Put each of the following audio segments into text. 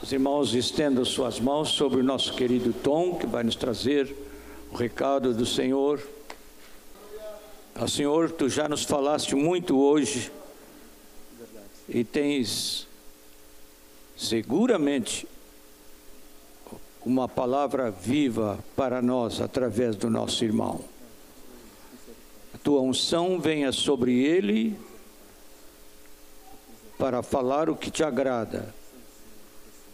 Os irmãos estendam suas mãos sobre o nosso querido Tom, que vai nos trazer o recado do Senhor. Ah, Senhor, tu já nos falaste muito hoje e tens seguramente uma palavra viva para nós através do nosso irmão. A tua unção venha sobre ele para falar o que te agrada.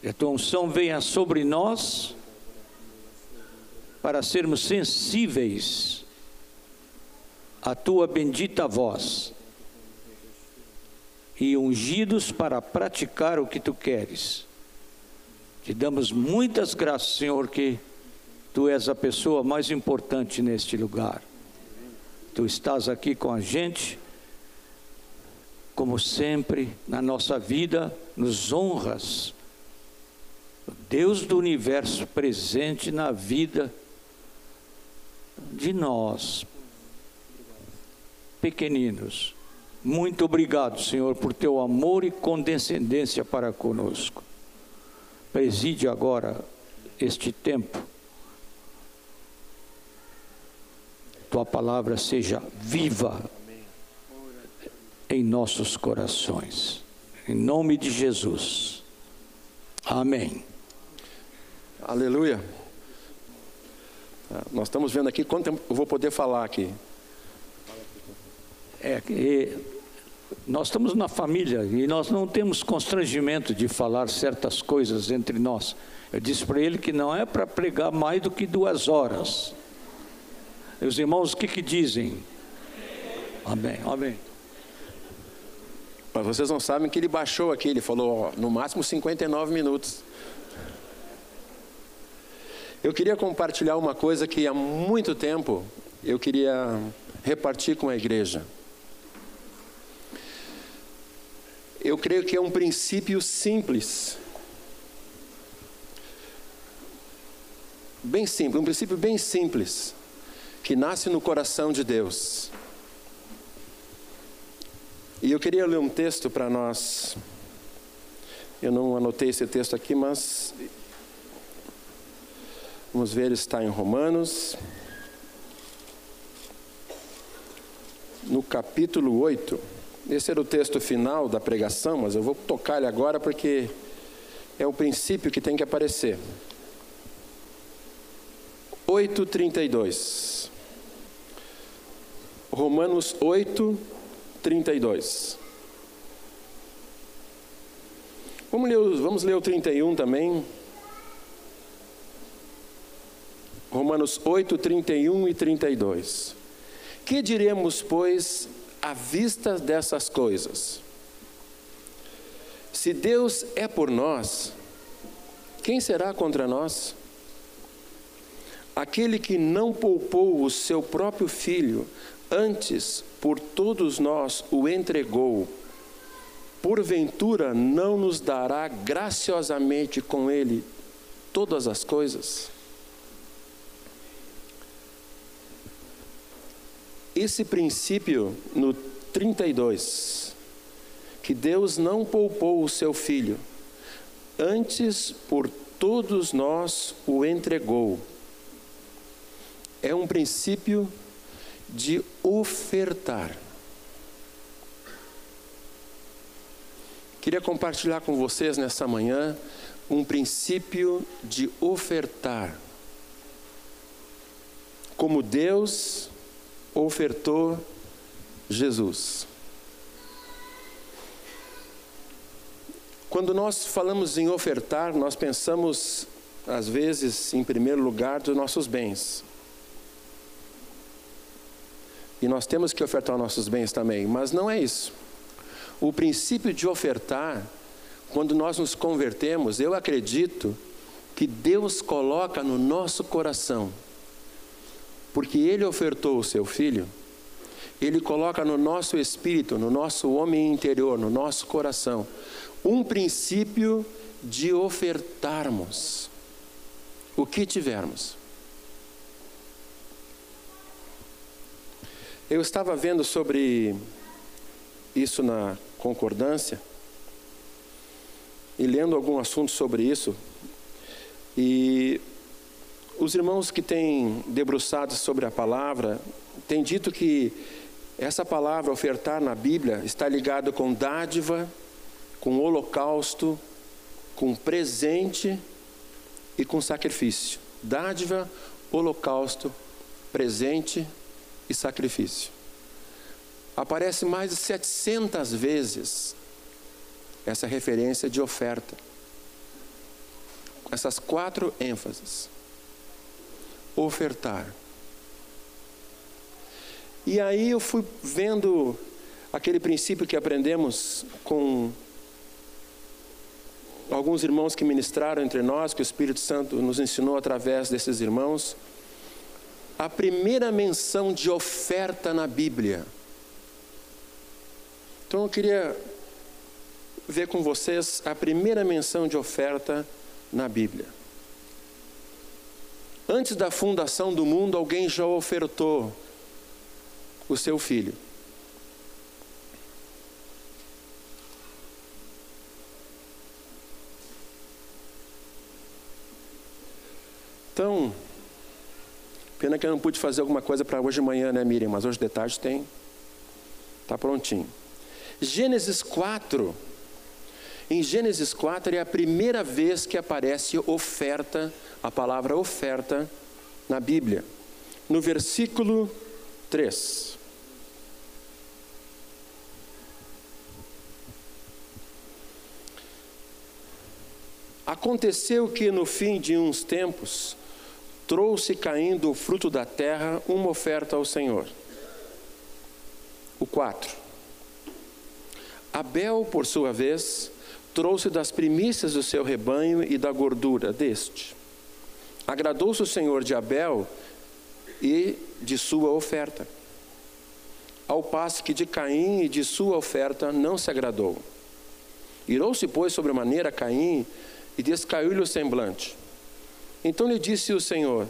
E a tua unção venha sobre nós para sermos sensíveis à tua bendita voz e ungidos para praticar o que tu queres. Te damos muitas graças, Senhor, que tu és a pessoa mais importante neste lugar. Tu estás aqui com a gente, como sempre na nossa vida, nos honras. Deus do universo presente na vida de nós, pequeninos. Muito obrigado, Senhor, por teu amor e condescendência para conosco. Preside agora este tempo. Tua palavra seja viva em nossos corações. Em nome de Jesus. Amém. Aleluia. Ah, Nós estamos vendo aqui quanto tempo eu vou poder falar aqui. É, que nós estamos na família e nós não temos constrangimento de falar certas coisas entre nós. Eu disse para ele que não é para pregar mais do que duas horas. E os irmãos, o que, que dizem? Amém, amém. Mas vocês não sabem que ele baixou aqui, ele falou ó, no máximo 59 minutos. Eu queria compartilhar uma coisa que há muito tempo eu queria repartir com a igreja. Eu creio que é um princípio simples. Bem simples, um princípio bem simples, que nasce no coração de Deus. E eu queria ler um texto para nós. Eu não anotei esse texto aqui, mas vamos ver, está em Romanos, no capítulo 8. Esse era o texto final da pregação, mas eu vou tocar ele agora porque é o princípio que tem que aparecer. 8:32. Romanos 8, 32. Vamos ler, vamos ler o 31 também. Romanos 8, 31 e 32. Que diremos, pois, à vista dessas coisas? Se Deus é por nós, quem será contra nós? Aquele que não poupou o seu próprio filho, antes por todos nós o entregou, porventura não nos dará graciosamente com ele todas as coisas? Esse princípio no 32, que Deus não poupou o seu filho, antes por todos nós o entregou, é um princípio de ofertar. Queria compartilhar com vocês nessa manhã um princípio de ofertar. Como Deus ofertou Jesus. Quando nós falamos em ofertar, nós pensamos, às vezes, em primeiro lugar, dos nossos bens. E nós temos que ofertar nossos bens também, mas não é isso. O princípio de ofertar, quando nós nos convertemos, eu acredito que Deus coloca no nosso coração, porque Ele ofertou o seu filho, Ele coloca no nosso espírito, no nosso homem interior, no nosso coração, um princípio de ofertarmos o que tivermos. Eu estava vendo sobre isso na concordância. e lendo algum assunto sobre isso, e os irmãos que têm debruçado sobre a palavra têm dito que essa palavra ofertar na Bíblia está ligada com dádiva, com holocausto, com presente e com sacrifício. Dádiva, holocausto, presente e sacrifício. Aparece mais de 700 vezes essa referência de oferta. Essas quatro ênfases. Ofertar. E aí eu fui vendo aquele princípio que aprendemos com alguns irmãos que ministraram entre nós, que o Espírito Santo nos ensinou através desses irmãos. A primeira menção de oferta na Bíblia. Então eu queria ver com vocês a primeira menção de oferta na Bíblia. Antes da fundação do mundo, alguém já ofertou o seu filho. Então, pena que eu não pude fazer alguma coisa para hoje de manhã, né, Miriam? Mas hoje de tarde tem. Está prontinho. Gênesis 4. Em Gênesis 4 é a primeira vez que aparece oferta, a palavra oferta, na Bíblia. No versículo 3. Aconteceu que no fim de uns tempos, trouxe caindo o fruto da terra uma oferta ao Senhor. O 4. Abel, por sua vez, trouxe das primícias do seu rebanho e da gordura deste. Agradou-se o Senhor de Abel e de sua oferta. Ao passo que de Caim e de sua oferta não se agradou. Irou-se, pois, sobremaneira Caim e descaiu-lhe o semblante. Então lhe disse o Senhor: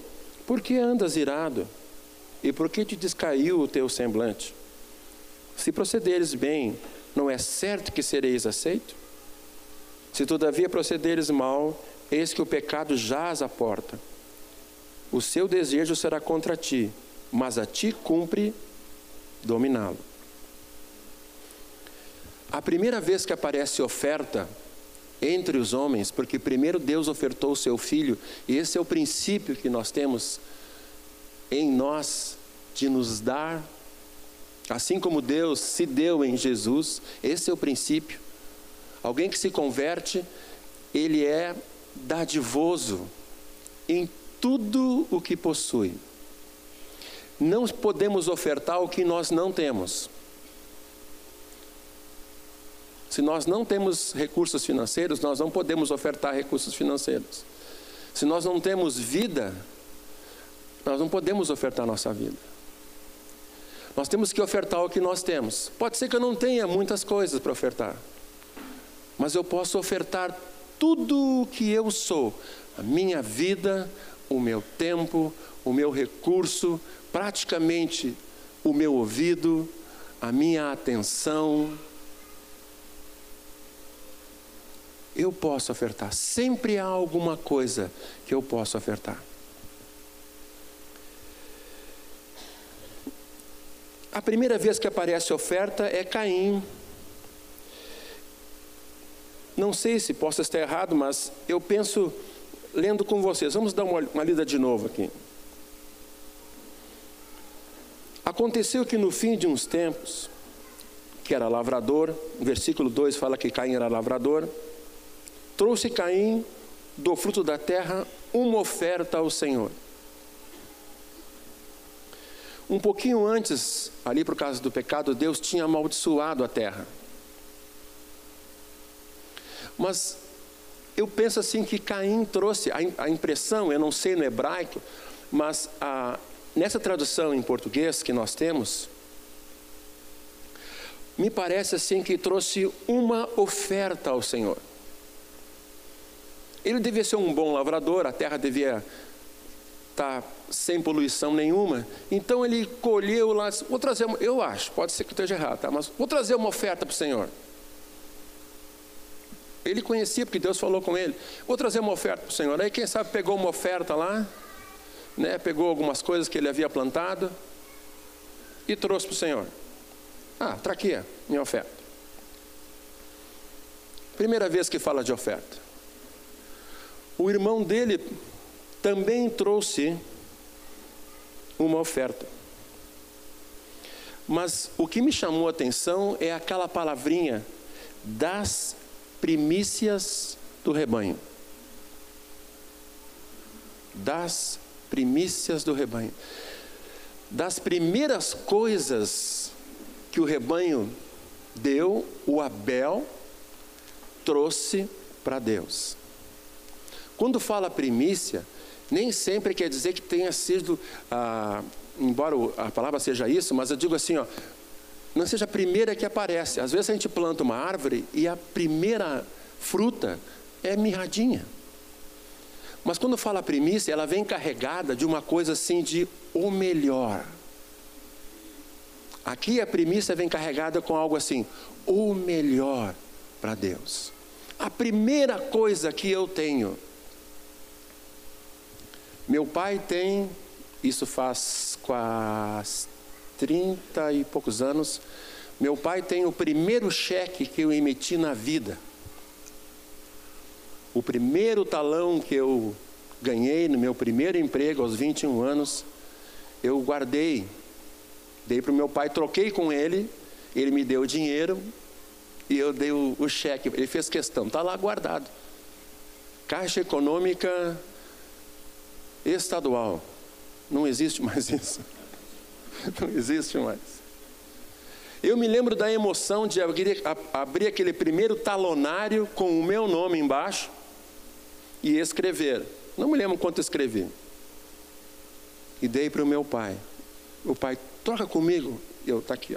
Por que andas irado? E por que te descaiu o teu semblante? Se procederes bem, não é certo que sereis aceito? Se todavia procederes mal, eis que o pecado jaz à porta o seu desejo será contra ti, mas a ti cumpre dominá-lo. A primeira vez que aparece oferta entre os homens, porque primeiro Deus ofertou o seu filho, e esse é o princípio que nós temos em nós de nos dar, assim como Deus se deu em Jesus, esse é o princípio. Alguém que se converte, ele é dadivoso em tudo o que possui. Não podemos ofertar o que nós não temos. Se nós não temos recursos financeiros, nós não podemos ofertar recursos financeiros. Se nós não temos vida, nós não podemos ofertar nossa vida. Nós temos que ofertar o que nós temos. Pode ser que eu não tenha muitas coisas para ofertar, mas eu posso ofertar tudo o que eu sou, a minha vida, o meu tempo, o meu recurso, praticamente o meu ouvido, a minha atenção. Eu posso ofertar, sempre há alguma coisa que eu posso ofertar. A primeira vez que aparece oferta é Caim. Não sei se posso estar errado, mas eu penso lendo com vocês. Vamos dar uma, uma lida de novo aqui. Aconteceu que no fim de uns tempos, que era lavrador, versículo 2 fala que Caim era lavrador, trouxe Caim do fruto da terra uma oferta ao Senhor. Um pouquinho antes, ali por causa do pecado, Deus tinha amaldiçoado a terra. Mas eu penso assim que Caim trouxe a, impressão, eu não sei no hebraico, mas a, nessa tradução em português que nós temos, me parece assim que trouxe uma oferta ao Senhor. Ele devia ser um bom lavrador, a terra devia estar tá sem poluição nenhuma. Então ele colheu lá, vou trazer, eu acho, pode ser que eu esteja errado, tá? mas vou trazer uma oferta para o Senhor. Ele conhecia porque Deus falou com ele. Vou trazer uma oferta para o Senhor. Aí quem sabe pegou uma oferta lá, né? Pegou algumas coisas que ele havia plantado e trouxe para o Senhor. Ah, está aqui, minha oferta. Primeira vez que fala de oferta. O irmão dele também trouxe uma oferta. Mas o que me chamou a atenção é aquela palavrinha das primícias do rebanho. Das primícias do rebanho. Das primeiras coisas que o rebanho deu, o Abel trouxe para Deus. Quando fala primícia, nem sempre quer dizer que tenha sido, ah, embora a palavra seja isso, mas eu digo assim, ó, não seja a primeira que aparece. Às vezes a gente planta uma árvore e a primeira fruta é mirradinha. Mas quando fala primícia, ela vem carregada de uma coisa assim de o melhor. Aqui a primícia vem carregada com algo assim, o melhor para Deus. A primeira coisa que eu tenho. Meu pai tem, isso faz quase 30 e poucos anos. Meu pai tem o primeiro cheque que eu emiti na vida. O primeiro talão que eu ganhei no meu primeiro emprego aos 21 anos, eu guardei. Dei para o meu pai, troquei com ele, ele me deu o dinheiro e eu dei o, o cheque. Ele fez questão, está lá guardado. Caixa Econômica Estadual. Não existe mais isso. Não existe mais. Eu me lembro da emoção de abrir, abrir aquele primeiro talonário com o meu nome embaixo e escrever. Não me lembro quanto escrevi. E dei para o meu pai. O pai, troca comigo. Eu, está aqui.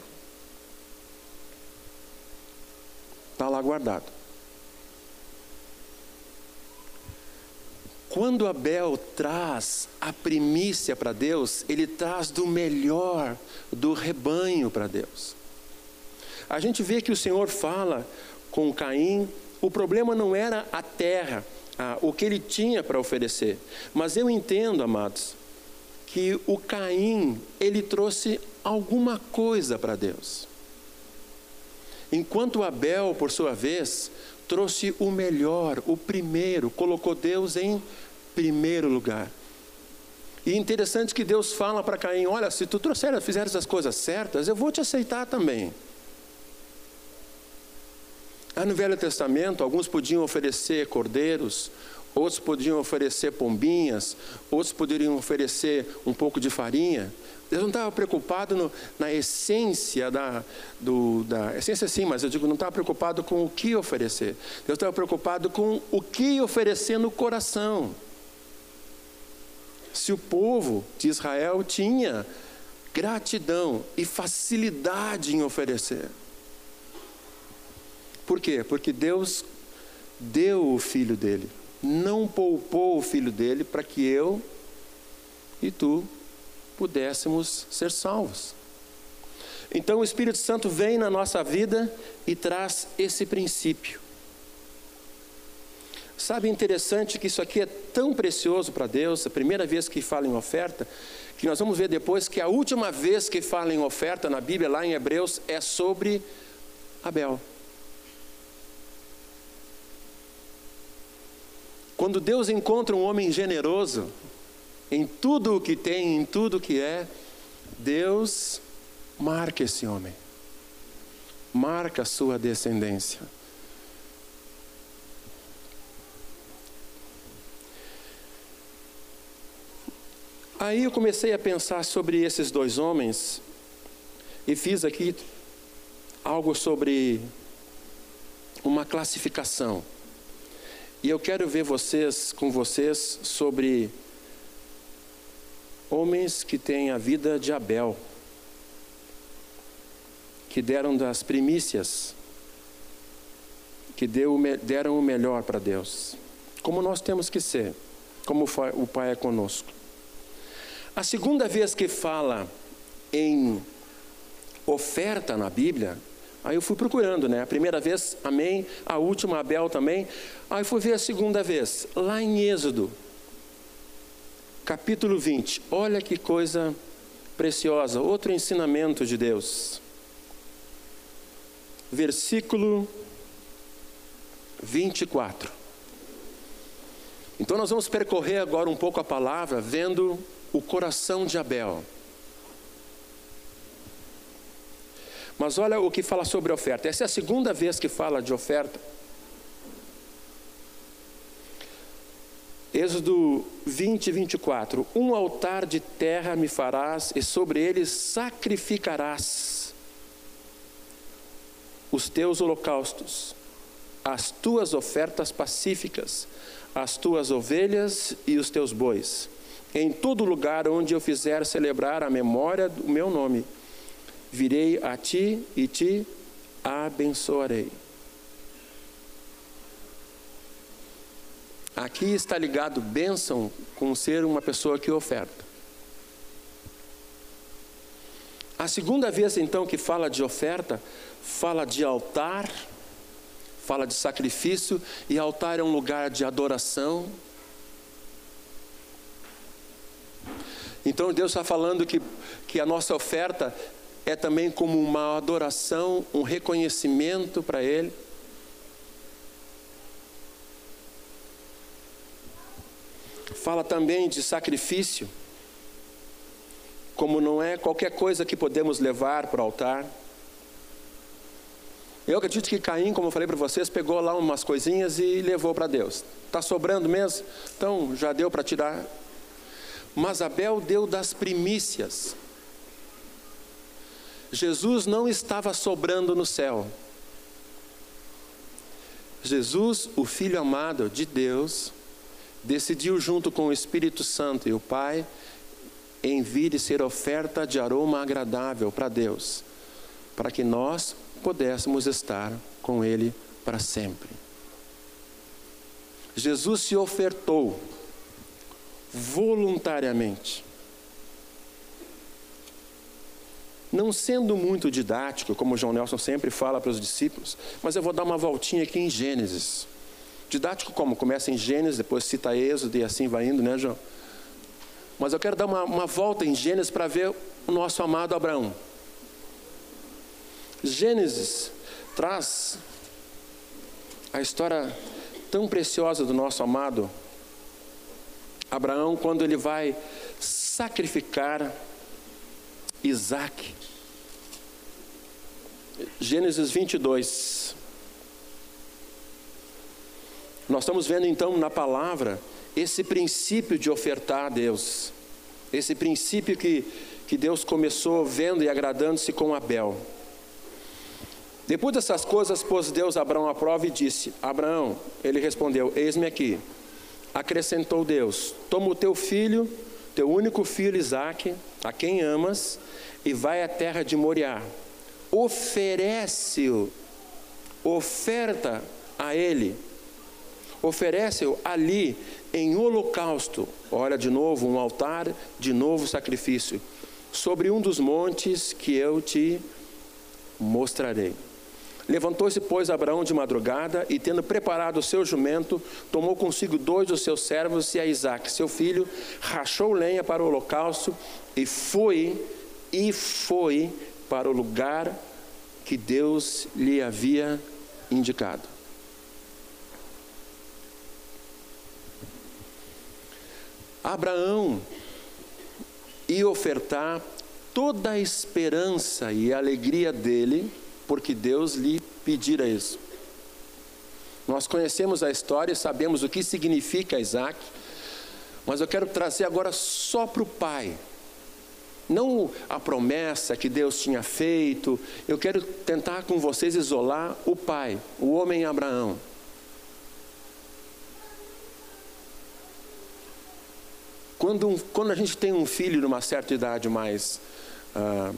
Está lá guardado. Quando Abel traz a primícia para Deus, ele traz do melhor do rebanho para Deus. A gente vê que o Senhor fala com Caim, o problema não era a terra, o que ele tinha para oferecer, mas eu entendo, amados, que o Caim, ele trouxe alguma coisa para Deus. Enquanto Abel, por sua vez, trouxe o melhor, o primeiro, colocou Deus em primeiro lugar. E interessante que Deus fala para Caim: olha, se tu trouxer, fizeres as coisas certas, eu vou te aceitar também. Lá no Velho Testamento, alguns podiam oferecer cordeiros, outros podiam oferecer pombinhas, outros poderiam oferecer um pouco de farinha. Deus não estava preocupado no, na essência da, do, da essência sim, mas eu digo não estava preocupado com o que oferecer. Deus estava preocupado com o que oferecer no coração. Se o povo de Israel tinha gratidão e facilidade em oferecer. Por quê? Porque Deus deu o filho dele, não poupou o filho dele para que eu e tu pudéssemos ser salvos. Então o Espírito Santo vem na nossa vida e traz esse princípio. Sabe, interessante que isso aqui é tão precioso para Deus, a primeira vez que fala em oferta, que nós vamos ver depois que a última vez que fala em oferta na Bíblia, lá em Hebreus, é sobre Abel. Quando Deus encontra um homem generoso, em tudo o que tem, em tudo o que é, Deus marca esse homem, marca a sua descendência. Aí eu comecei a pensar sobre esses dois homens e fiz aqui algo sobre uma classificação. E eu quero ver vocês com vocês sobre homens que têm a vida de Abel, que deram das primícias, que deu, deram o melhor para Deus. Como nós temos que ser, como o Pai é conosco. A segunda vez que fala em oferta na Bíblia, Aí eu fui procurando, né? A primeira vez, amém. A última, Abel também. Aí fui ver a segunda vez, lá em Êxodo, capítulo 20. Olha que coisa preciosa, outro ensinamento de Deus. Versículo 24. Então nós vamos percorrer agora um pouco a palavra, vendo o coração de Abel. Mas olha o que fala sobre oferta. Essa é a segunda vez que fala de oferta. Êxodo 20, 24. Um altar de terra me farás, e sobre ele sacrificarás os teus holocaustos, as tuas ofertas pacíficas, as tuas ovelhas e os teus bois, em todo lugar onde eu fizer celebrar a memória do meu nome virei a ti e te abençoarei. Aqui está ligado bênção com ser uma pessoa que oferta. A segunda vez então que fala de oferta, fala de altar, fala de sacrifício, e altar é um lugar de adoração. Então Deus está falando que, que a nossa oferta é também como uma adoração, um reconhecimento para Ele. Fala também de sacrifício, como não é qualquer coisa que podemos levar para o altar. Eu acredito que Caim, como eu falei para vocês, pegou lá umas coisinhas e levou para Deus. Está sobrando mesmo? Então já deu para tirar. Mas Abel deu das primícias. Jesus não estava sobrando no céu. Jesus, o Filho amado de Deus, decidiu, junto com o Espírito Santo e o Pai, em vir e ser oferta de aroma agradável para Deus, para que nós pudéssemos estar com Ele para sempre. Jesus se ofertou voluntariamente. Não sendo muito didático, como João Nelson sempre fala para os discípulos, mas eu vou dar uma voltinha aqui em Gênesis. Didático como? Começa em Gênesis, depois cita Êxodo e assim vai indo, né, João? Mas eu quero dar uma, uma volta em Gênesis para ver o nosso amado Abraão. Gênesis traz a história tão preciosa do nosso amado Abraão, quando ele vai sacrificar Isaac. Gênesis 22. Nós estamos vendo então na palavra esse princípio de ofertar a Deus, esse princípio que, que Deus começou vendo e agradando-se com Abel. Depois dessas coisas, pôs Deus Abraão à prova e disse: Abraão, ele respondeu: Eis-me aqui. Acrescentou Deus: Toma o teu filho, teu único filho Isaque, a quem amas, e vai à terra de Moriá. Oferece-o, oferta a ele, oferece-o ali em holocausto. Olha de novo, um altar, de novo sacrifício, sobre um dos montes que eu te mostrarei. Levantou-se, pois, Abraão de madrugada e, tendo preparado o seu jumento, tomou consigo dois dos seus servos e a Isaac, seu filho, rachou lenha para o holocausto e foi e foi para o lugar que Deus lhe havia indicado. Abraão ia ofertar toda a esperança e a alegria dele, porque Deus lhe pedira isso. Nós conhecemos a história e sabemos o que significa Isaac, mas eu quero trazer agora só para o pai, não a promessa que Deus tinha feito. Eu quero tentar com vocês isolar o pai, o homem Abraão. Quando, quando a gente tem um filho numa certa idade mais ah,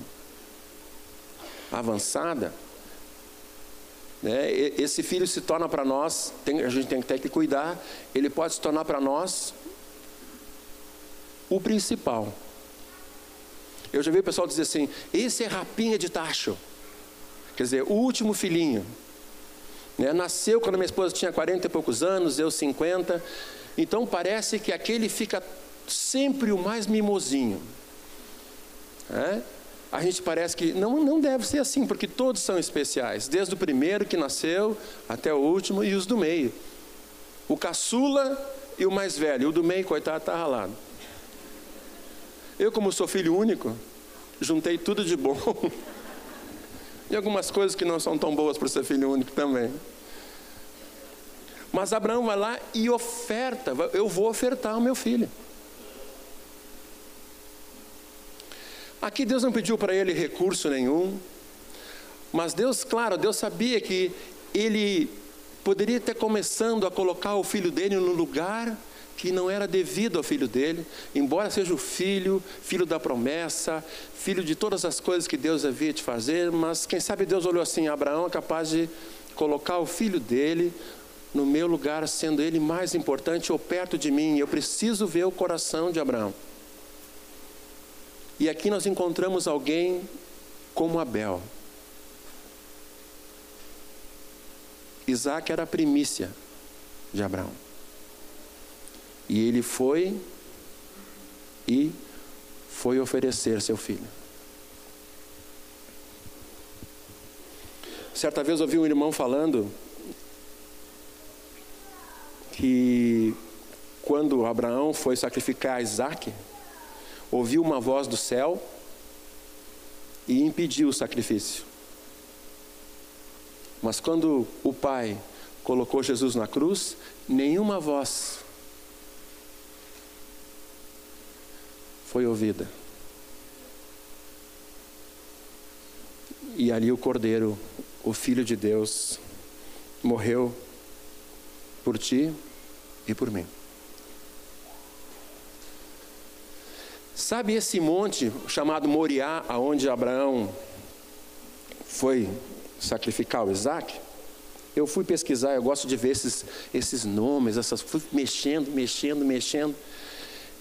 avançada, né, esse filho se torna para nós, tem, a gente tem que ter que cuidar, ele pode se tornar para nós o principal. Eu já vi o pessoal dizer assim: esse é rapinha de tacho. quer dizer, o último filhinho. Né? Nasceu quando minha esposa tinha 40 e poucos anos, eu 50. Então parece que aquele fica sempre o mais mimosinho. É? A gente parece que não, não deve ser assim, porque todos são especiais, desde o primeiro que nasceu até o último e os do meio. O caçula e o mais velho, o do meio, coitado, está ralado. Eu, como sou filho único, juntei tudo de bom. e algumas coisas que não são tão boas para ser filho único também. Mas Abraão vai lá e oferta, eu vou ofertar o meu filho. Aqui Deus não pediu para ele recurso nenhum, mas Deus, claro, Deus sabia que ele poderia estar começando a colocar o filho dele no lugar que não era devido ao filho dele, embora seja o filho, filho da promessa, filho de todas as coisas que Deus havia de fazer, mas quem sabe Deus olhou assim: Abraão é capaz de colocar o filho dele no meu lugar, sendo ele mais importante ou perto de mim. Eu preciso ver o coração de Abraão. E aqui nós encontramos alguém como Abel. Isaac era a primícia de Abraão. E ele foi e foi oferecer seu filho. Certa vez ouvi um irmão falando que quando Abraão foi sacrificar Isaac, ouviu uma voz do céu e impediu o sacrifício. Mas quando o Pai colocou Jesus na cruz, nenhuma voz foi ouvida. E ali o Cordeiro, o Filho de Deus, morreu por ti e por mim. Sabe esse monte chamado Moriá, aonde Abraão foi sacrificar o Isaac? Eu fui pesquisar, eu gosto de ver esses, esses nomes, essas, fui mexendo, mexendo, mexendo.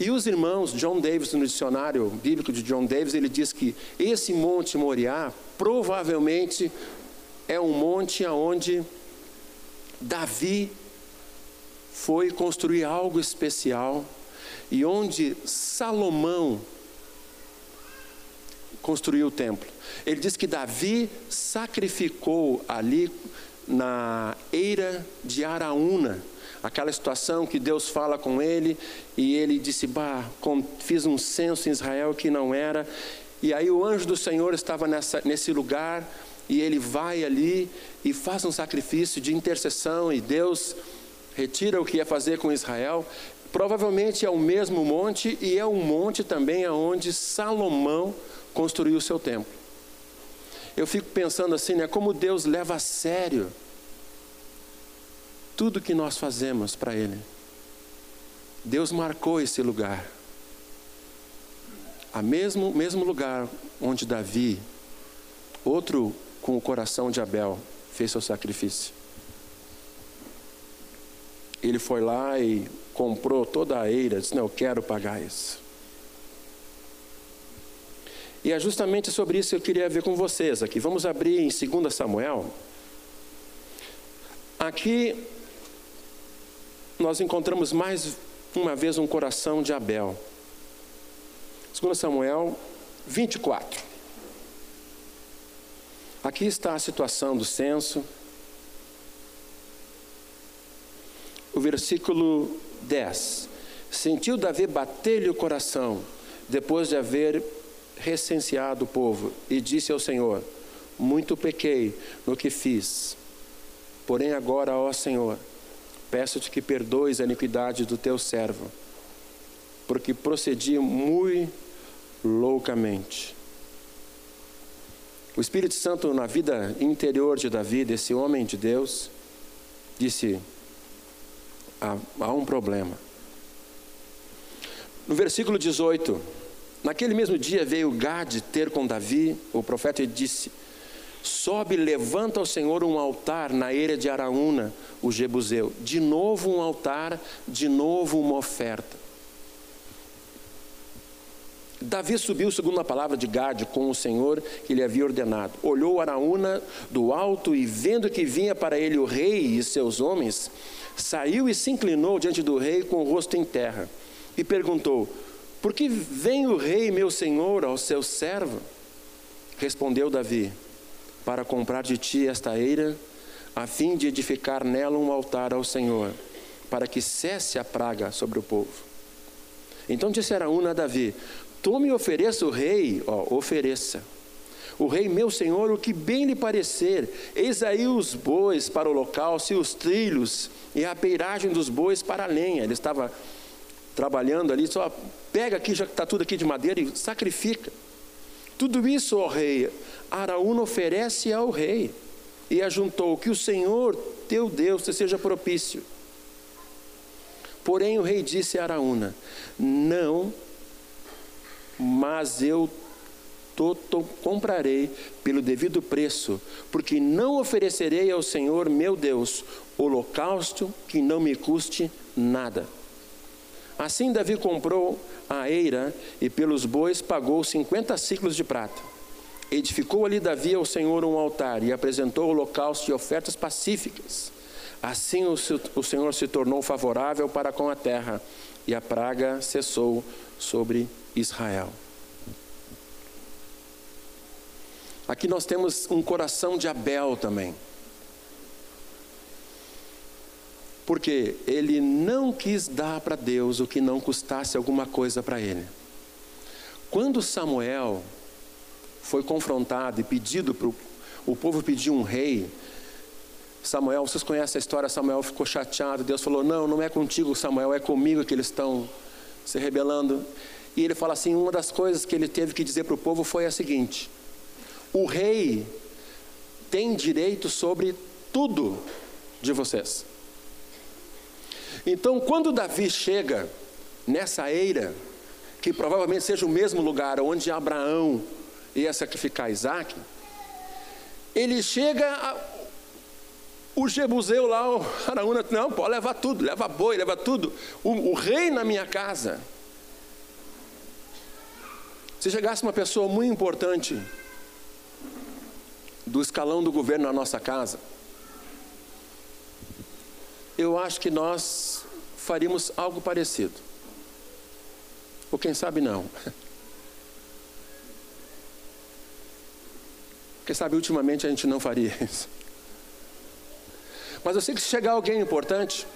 E os irmãos, John Davis, no dicionário bíblico de John Davis, ele diz que esse monte Moriá provavelmente é um monte aonde Davi foi construir algo especial e onde Salomão construiu o templo. Ele diz que Davi sacrificou ali na eira de Araúna, aquela situação que Deus fala com ele e ele disse: Bah, fiz um censo em Israel que não era. E aí o anjo do Senhor estava nessa, nesse lugar e ele vai ali e faz um sacrifício de intercessão e Deus retira o que ia fazer com Israel Provavelmente é o mesmo monte e é um monte também aonde Salomão construiu o seu templo. Eu fico pensando assim, né, como Deus leva a sério tudo que nós fazemos para ele. Deus marcou esse lugar. A mesmo mesmo lugar onde Davi, outro com o coração de Abel, fez seu sacrifício. Ele foi lá e comprou toda a eira, disse: Não, eu quero pagar isso. E é justamente sobre isso que eu queria ver com vocês aqui. Vamos abrir em 2 Samuel. Aqui nós encontramos mais uma vez um coração de Abel. 2 Samuel 24. Aqui está a situação do censo. O versículo 10. Sentiu Davi bater-lhe o coração, depois de haver recenseado o povo, e disse ao Senhor: Muito pequei no que fiz. Porém, agora, ó Senhor, peço-te que perdoes a iniquidade do teu servo, porque procedi muito loucamente. O Espírito Santo, na vida interior de Davi, desse homem de Deus, disse: há, há um problema. No versículo 18, naquele mesmo dia veio Gade ter com Davi, o profeta, e disse: Sobe, levanta ao Senhor um altar na eira de Araúna, o Jebuseu. De novo um altar, de novo uma oferta. Davi subiu segundo a palavra de Gade com o Senhor que lhe havia ordenado. Olhou Araúna do alto e vendo que vinha para ele o rei e seus homens, saiu e se inclinou diante do rei com o rosto em terra e perguntou: Por que vem o rei, meu senhor, ao seu servo? Respondeu Davi: Para comprar de ti esta eira, a fim de edificar nela um altar ao Senhor, para que cesse a praga sobre o povo. Então disse Araúna a Davi: Tome e ofereça o rei, ó, ofereça. O rei, meu senhor, o que bem lhe parecer, eis aí os bois para o local, e os trilhos, e a peiragem dos bois para a lenha. Ele estava trabalhando ali, só pega aqui, já que está tudo aqui de madeira, e sacrifica. Tudo isso, ó rei, Araúna oferece ao rei. E ajuntou, que o Senhor, teu Deus, te seja propício. Porém o rei disse a Araúna: Não mas eu comprarei pelo devido preço, porque não oferecerei ao Senhor meu Deus holocausto que não me custe nada. Assim Davi comprou a eira e pelos bois pagou cinquenta ciclos de prata. Edificou ali Davi ao Senhor um altar e apresentou holocausto e ofertas pacíficas. Assim o Senhor se tornou favorável para com a terra e a praga cessou sobre Israel. Aqui nós temos um coração de Abel também. Porque ele não quis dar para Deus o que não custasse alguma coisa para ele. Quando Samuel foi confrontado e pedido para o povo pedir um rei, Samuel, vocês conhecem a história, Samuel ficou chateado, Deus falou: "Não, não é contigo, Samuel, é comigo que eles estão se rebelando". E ele fala assim: uma das coisas que ele teve que dizer para o povo foi a seguinte: o rei tem direito sobre tudo de vocês. Então, quando Davi chega nessa eira, que provavelmente seja o mesmo lugar onde Abraão ia sacrificar Isaac, ele chega, a, o Jebuseu lá, o Araúna, não, pode levar tudo, leva boi, leva tudo, o, o rei na minha casa. Se chegasse uma pessoa muito importante do escalão do governo na nossa casa, eu acho que nós faríamos algo parecido. Ou quem sabe não. Quem sabe ultimamente a gente não faria isso. Mas eu sei que se chegar alguém importante,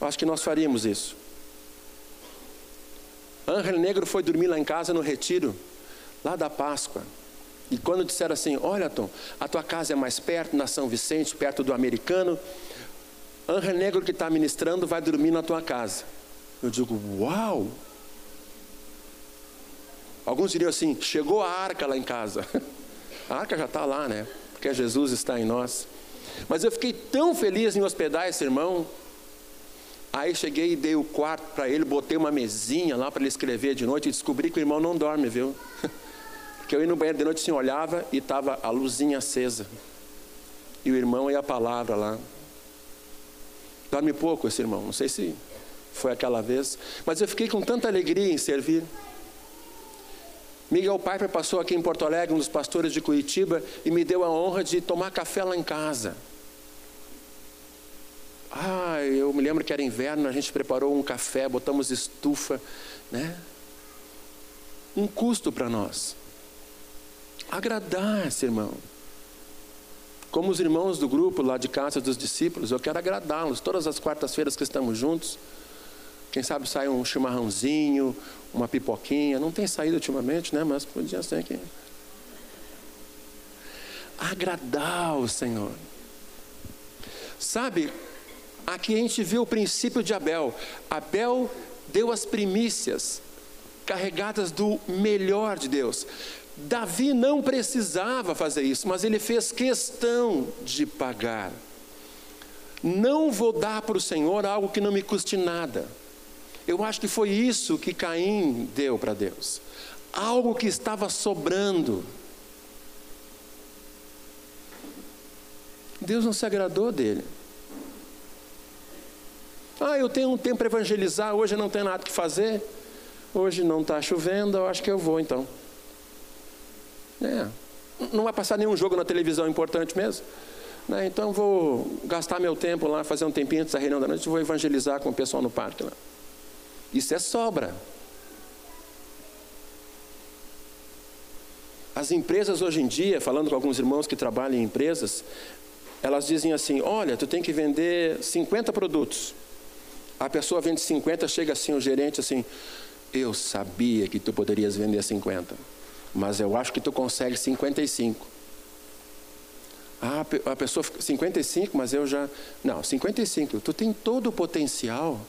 eu acho que nós faríamos isso. Ángel Negro foi dormir lá em casa no retiro, lá da Páscoa. E quando disseram assim: Olha, Tom, a tua casa é mais perto, na São Vicente, perto do americano. Ángel Negro que está ministrando vai dormir na tua casa. Eu digo: Uau! Alguns diriam assim: Chegou a arca lá em casa. A arca já está lá, né? Porque Jesus está em nós. Mas eu fiquei tão feliz em hospedar esse irmão, Aí cheguei e dei o quarto para ele, botei uma mesinha lá para ele escrever de noite e descobri que o irmão não dorme, viu? Porque eu ia no banheiro de noite, assim, olhava e estava a luzinha acesa. E o irmão e a palavra lá. Dorme pouco esse irmão, não sei se foi aquela vez, mas eu fiquei com tanta alegria em servir. Miguel Piper passou aqui em Porto Alegre, um dos pastores de Curitiba, e me deu a honra de tomar café lá em casa. Ah, eu me lembro que era inverno, a gente preparou um café, botamos estufa, né? Um custo para nós. Agradar esse irmão. Como os irmãos do grupo lá de casa dos discípulos, eu quero agradá-los. Todas as quartas-feiras que estamos juntos, quem sabe sai um chimarrãozinho, uma pipoquinha. Não tem saído ultimamente, né? Mas podia ser aqui. Agradar o Senhor. Sabe, Aqui a gente vê o princípio de Abel. Abel deu as primícias carregadas do melhor de Deus. Davi não precisava fazer isso, mas ele fez questão de pagar. Não vou dar para o Senhor algo que não me custe nada. Eu acho que foi isso que Caim deu para Deus. Algo que estava sobrando. Deus não se agradou dele. Ah, eu tenho um tempo para evangelizar, hoje não tem nada que fazer. Hoje não está chovendo, eu acho que eu vou então. É. Não vai passar nenhum jogo na televisão importante mesmo. Né? Então vou gastar meu tempo lá, fazer um tempinho antes da reunião da noite, vou evangelizar com o pessoal no parque lá. Isso é sobra. As empresas hoje em dia, falando com alguns irmãos que trabalham em empresas, elas dizem assim: olha, tu tem que vender 50 produtos. A pessoa vende 50, chega assim o gerente assim: eu sabia que tu poderias vender 50, mas eu acho que tu consegue 55. Ah, a pessoa, 55, mas eu já. Não, 55, tu tem todo o potencial.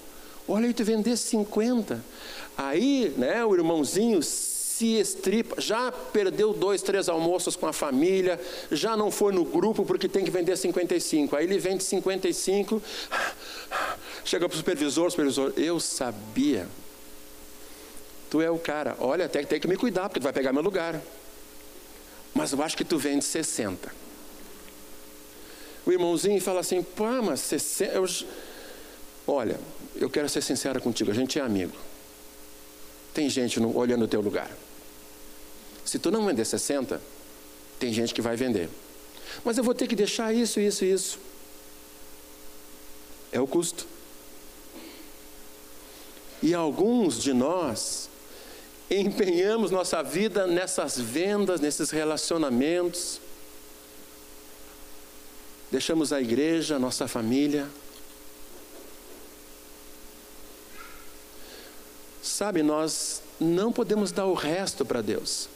Olha aí, tu vender 50. Aí, né, o irmãozinho se estripa, já perdeu dois, três almoços com a família, já não foi no grupo porque tem que vender 55. Aí ele vende 55, chega para o supervisor, supervisor, eu sabia. Tu é o cara, olha, até tem que me cuidar, porque tu vai pegar meu lugar. Mas eu acho que tu vende 60. O irmãozinho fala assim, pô, mas 60. Eu... Olha, eu quero ser sincera contigo, a gente é amigo. Tem gente olhando o teu lugar. Se tu não vender 60, tem gente que vai vender. Mas eu vou ter que deixar isso, isso, isso. É o custo. E alguns de nós empenhamos nossa vida nessas vendas, nesses relacionamentos. Deixamos a igreja, nossa família. Sabe, nós não podemos dar o resto para Deus.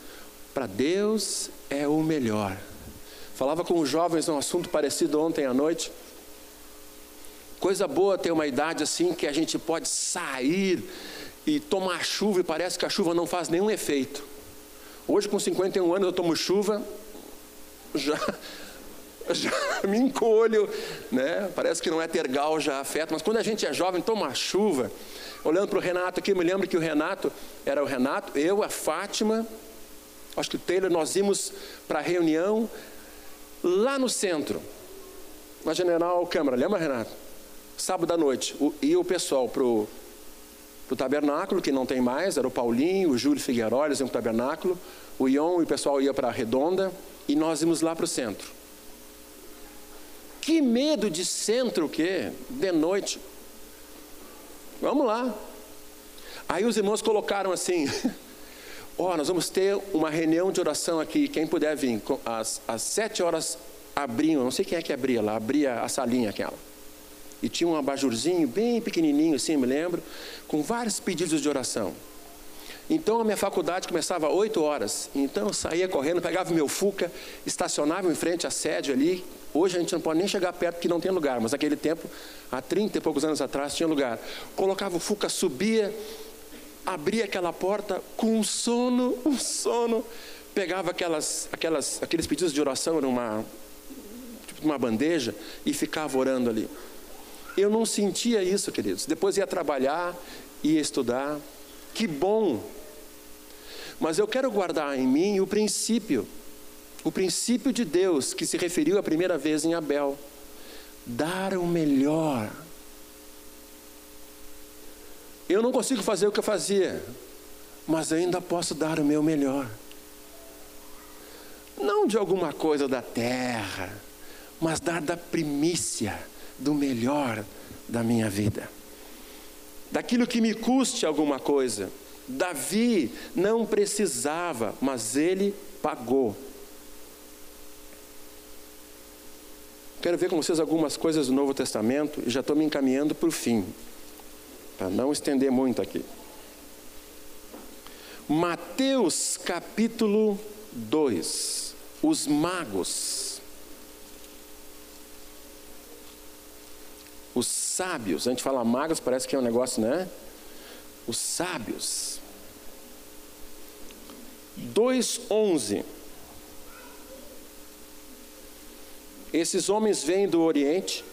Para Deus é o melhor. Falava com os jovens um assunto parecido ontem à noite. Coisa boa ter uma idade assim que a gente pode sair e tomar chuva e parece que a chuva não faz nenhum efeito. Hoje, com 51 anos, eu tomo chuva, já, já me encolho, né? parece que não é tergal, já afeta, mas quando a gente é jovem, toma chuva. Olhando para o Renato aqui, me lembro que o Renato era o Renato, eu, a Fátima, acho que o Taylor, nós íamos para a reunião lá no centro, na General Câmara, lembra, Renato? Sábado à noite, e o pessoal para o tabernáculo, que não tem mais, era o Paulinho, o Júlio Figueiredo, eles iam para o tabernáculo, o Ion e o pessoal ia para a Redonda, e nós íamos lá para o centro. Que medo de centro o quê? De noite. Vamos lá. Aí os irmãos colocaram assim, Ó, oh, nós vamos ter uma reunião de oração aqui, quem puder vir, às, às sete horas abriam, não sei quem é que abria lá, abria a salinha aquela. E tinha um abajurzinho bem pequenininho assim, me lembro, com vários pedidos de oração. Então a minha faculdade começava às 8 horas. Então eu saía correndo, pegava meu Fuca, estacionava em frente à sede ali. Hoje a gente não pode nem chegar perto porque não tem lugar, mas naquele tempo, há 30 e poucos anos atrás, tinha lugar. Colocava o Fuca, subia, abria aquela porta com um sono, um sono, pegava aquelas, aquelas, aqueles pedidos de oração numa, tipo, numa bandeja e ficava orando ali. Eu não sentia isso, queridos. Depois ia trabalhar, ia estudar. Que bom! Mas eu quero guardar em mim o princípio, o princípio de Deus que se referiu a primeira vez em Abel: dar o melhor eu não consigo fazer o que eu fazia, mas ainda posso dar o meu melhor. Não de alguma coisa da terra, mas dar da primícia, do melhor da minha vida. Daquilo que me custe alguma coisa. Davi não precisava, mas ele pagou. Quero ver com vocês algumas coisas do Novo Testamento e já estou me encaminhando para o fim para não estender muito aqui. Mateus capítulo 2. Os magos. Os sábios. A gente fala magos, parece que é um negócio, né? Os sábios. 2:11. Esses homens vêm do Oriente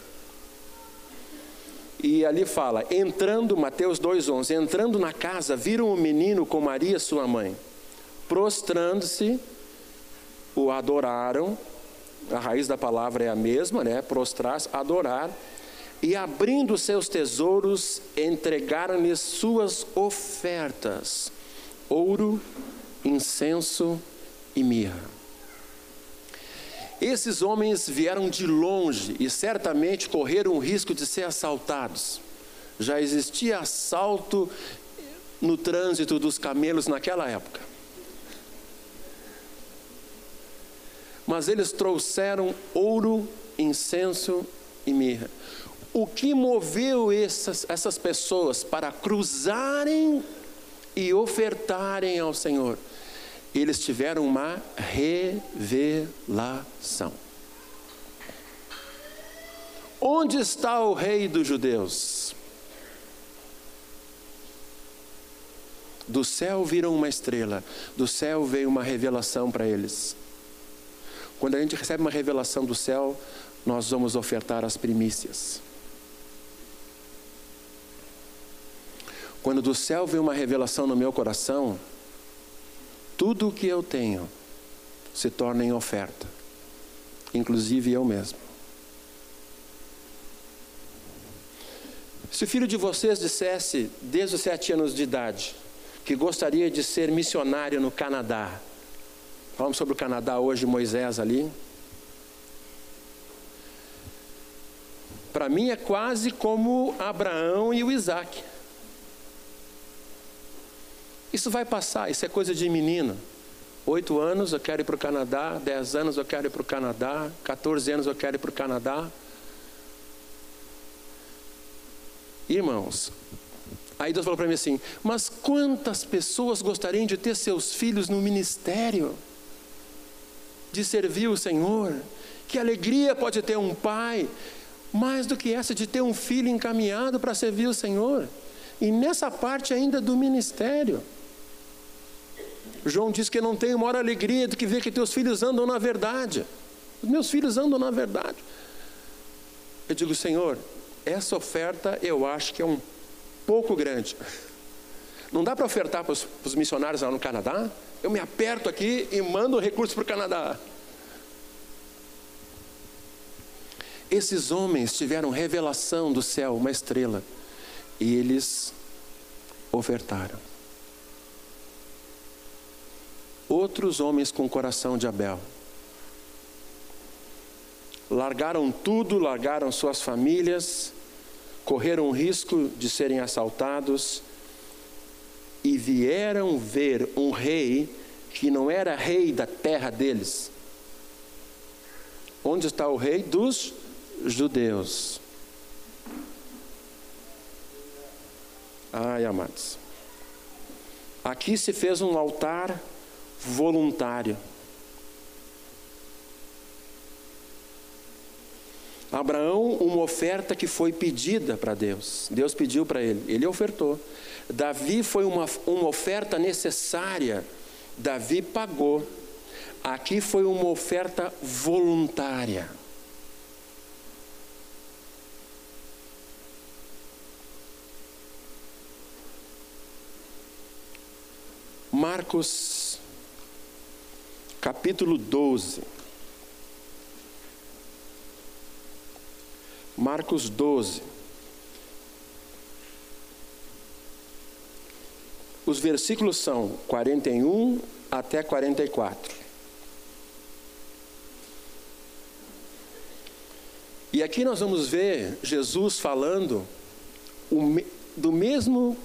e ali fala: entrando, Mateus 2,11, entrando na casa, viram o menino com Maria, sua mãe. Prostrando-se, o adoraram. A raiz da palavra é a mesma, né? Prostrar, adorar. E abrindo seus tesouros, entregaram-lhes suas ofertas: ouro, incenso e mirra. Esses homens vieram de longe e certamente correram o risco de ser assaltados. Já existia assalto no trânsito dos camelos naquela época. Mas eles trouxeram ouro, incenso e mirra. O que moveu essas, essas pessoas para cruzarem e ofertarem ao Senhor? Eles tiveram uma revelação. Onde está o rei dos judeus? Do céu viram uma estrela, do céu veio uma revelação para eles. Quando a gente recebe uma revelação do céu, nós vamos ofertar as primícias. Quando do céu vem uma revelação no meu coração, tudo o que eu tenho se torna em oferta, inclusive eu mesmo. Se o filho de vocês dissesse, desde os sete anos de idade, que gostaria de ser missionário no Canadá, falamos sobre o Canadá hoje, Moisés ali. Para mim é quase como Abraão e o Isaac. Isso vai passar, isso é coisa de menino. Oito anos eu quero ir para o Canadá, dez anos eu quero ir para o Canadá, 14 anos eu quero ir para o Canadá. Irmãos, aí Deus falou para mim assim: Mas quantas pessoas gostariam de ter seus filhos no ministério, de servir o Senhor? Que alegria pode ter um pai, mais do que essa de ter um filho encaminhado para servir o Senhor, e nessa parte ainda do ministério. João diz que não tem maior alegria do que ver que teus filhos andam na verdade. Os meus filhos andam na verdade. Eu digo, Senhor, essa oferta eu acho que é um pouco grande. Não dá para ofertar para os, missionários lá no Canadá? Eu me aperto aqui e mando recursos para o Canadá. Esses homens tiveram revelação do céu, uma estrela, e eles ofertaram outros homens com o coração de Abel. Largaram tudo, largaram suas famílias, correram o risco de serem assaltados e vieram ver um rei que não era rei da terra deles. Onde está o rei dos judeus? Ai, amados. Aqui se fez um altar voluntário. Abraão, uma oferta que foi pedida para Deus. Deus pediu para ele, ele ofertou. Davi foi uma, uma oferta necessária, Davi pagou. Aqui foi uma oferta voluntária. Marcos capítulo 12. Marcos 12. Os versículos são 41 até 44. E aqui nós vamos ver Jesus falando do mesmo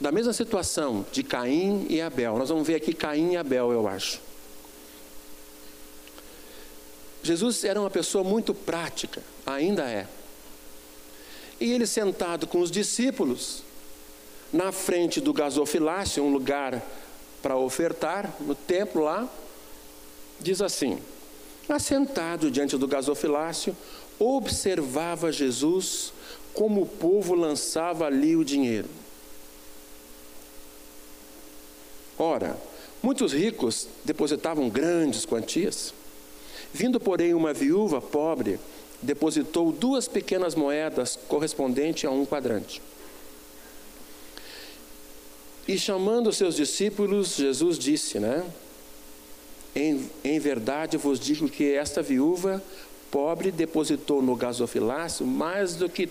da mesma situação de Caim e Abel. Nós vamos ver aqui Caim e Abel, eu acho. Jesus era uma pessoa muito prática, ainda é. E ele sentado com os discípulos, na frente do gasofilácio, um lugar para ofertar, no templo lá, diz assim: Assentado diante do gasofilácio, observava Jesus como o povo lançava ali o dinheiro. Ora, muitos ricos depositavam grandes quantias. Vindo, porém, uma viúva pobre, depositou duas pequenas moedas correspondentes a um quadrante. E chamando seus discípulos, Jesus disse, né? Em, em verdade vos digo que esta viúva pobre depositou no gasofilácio mais do que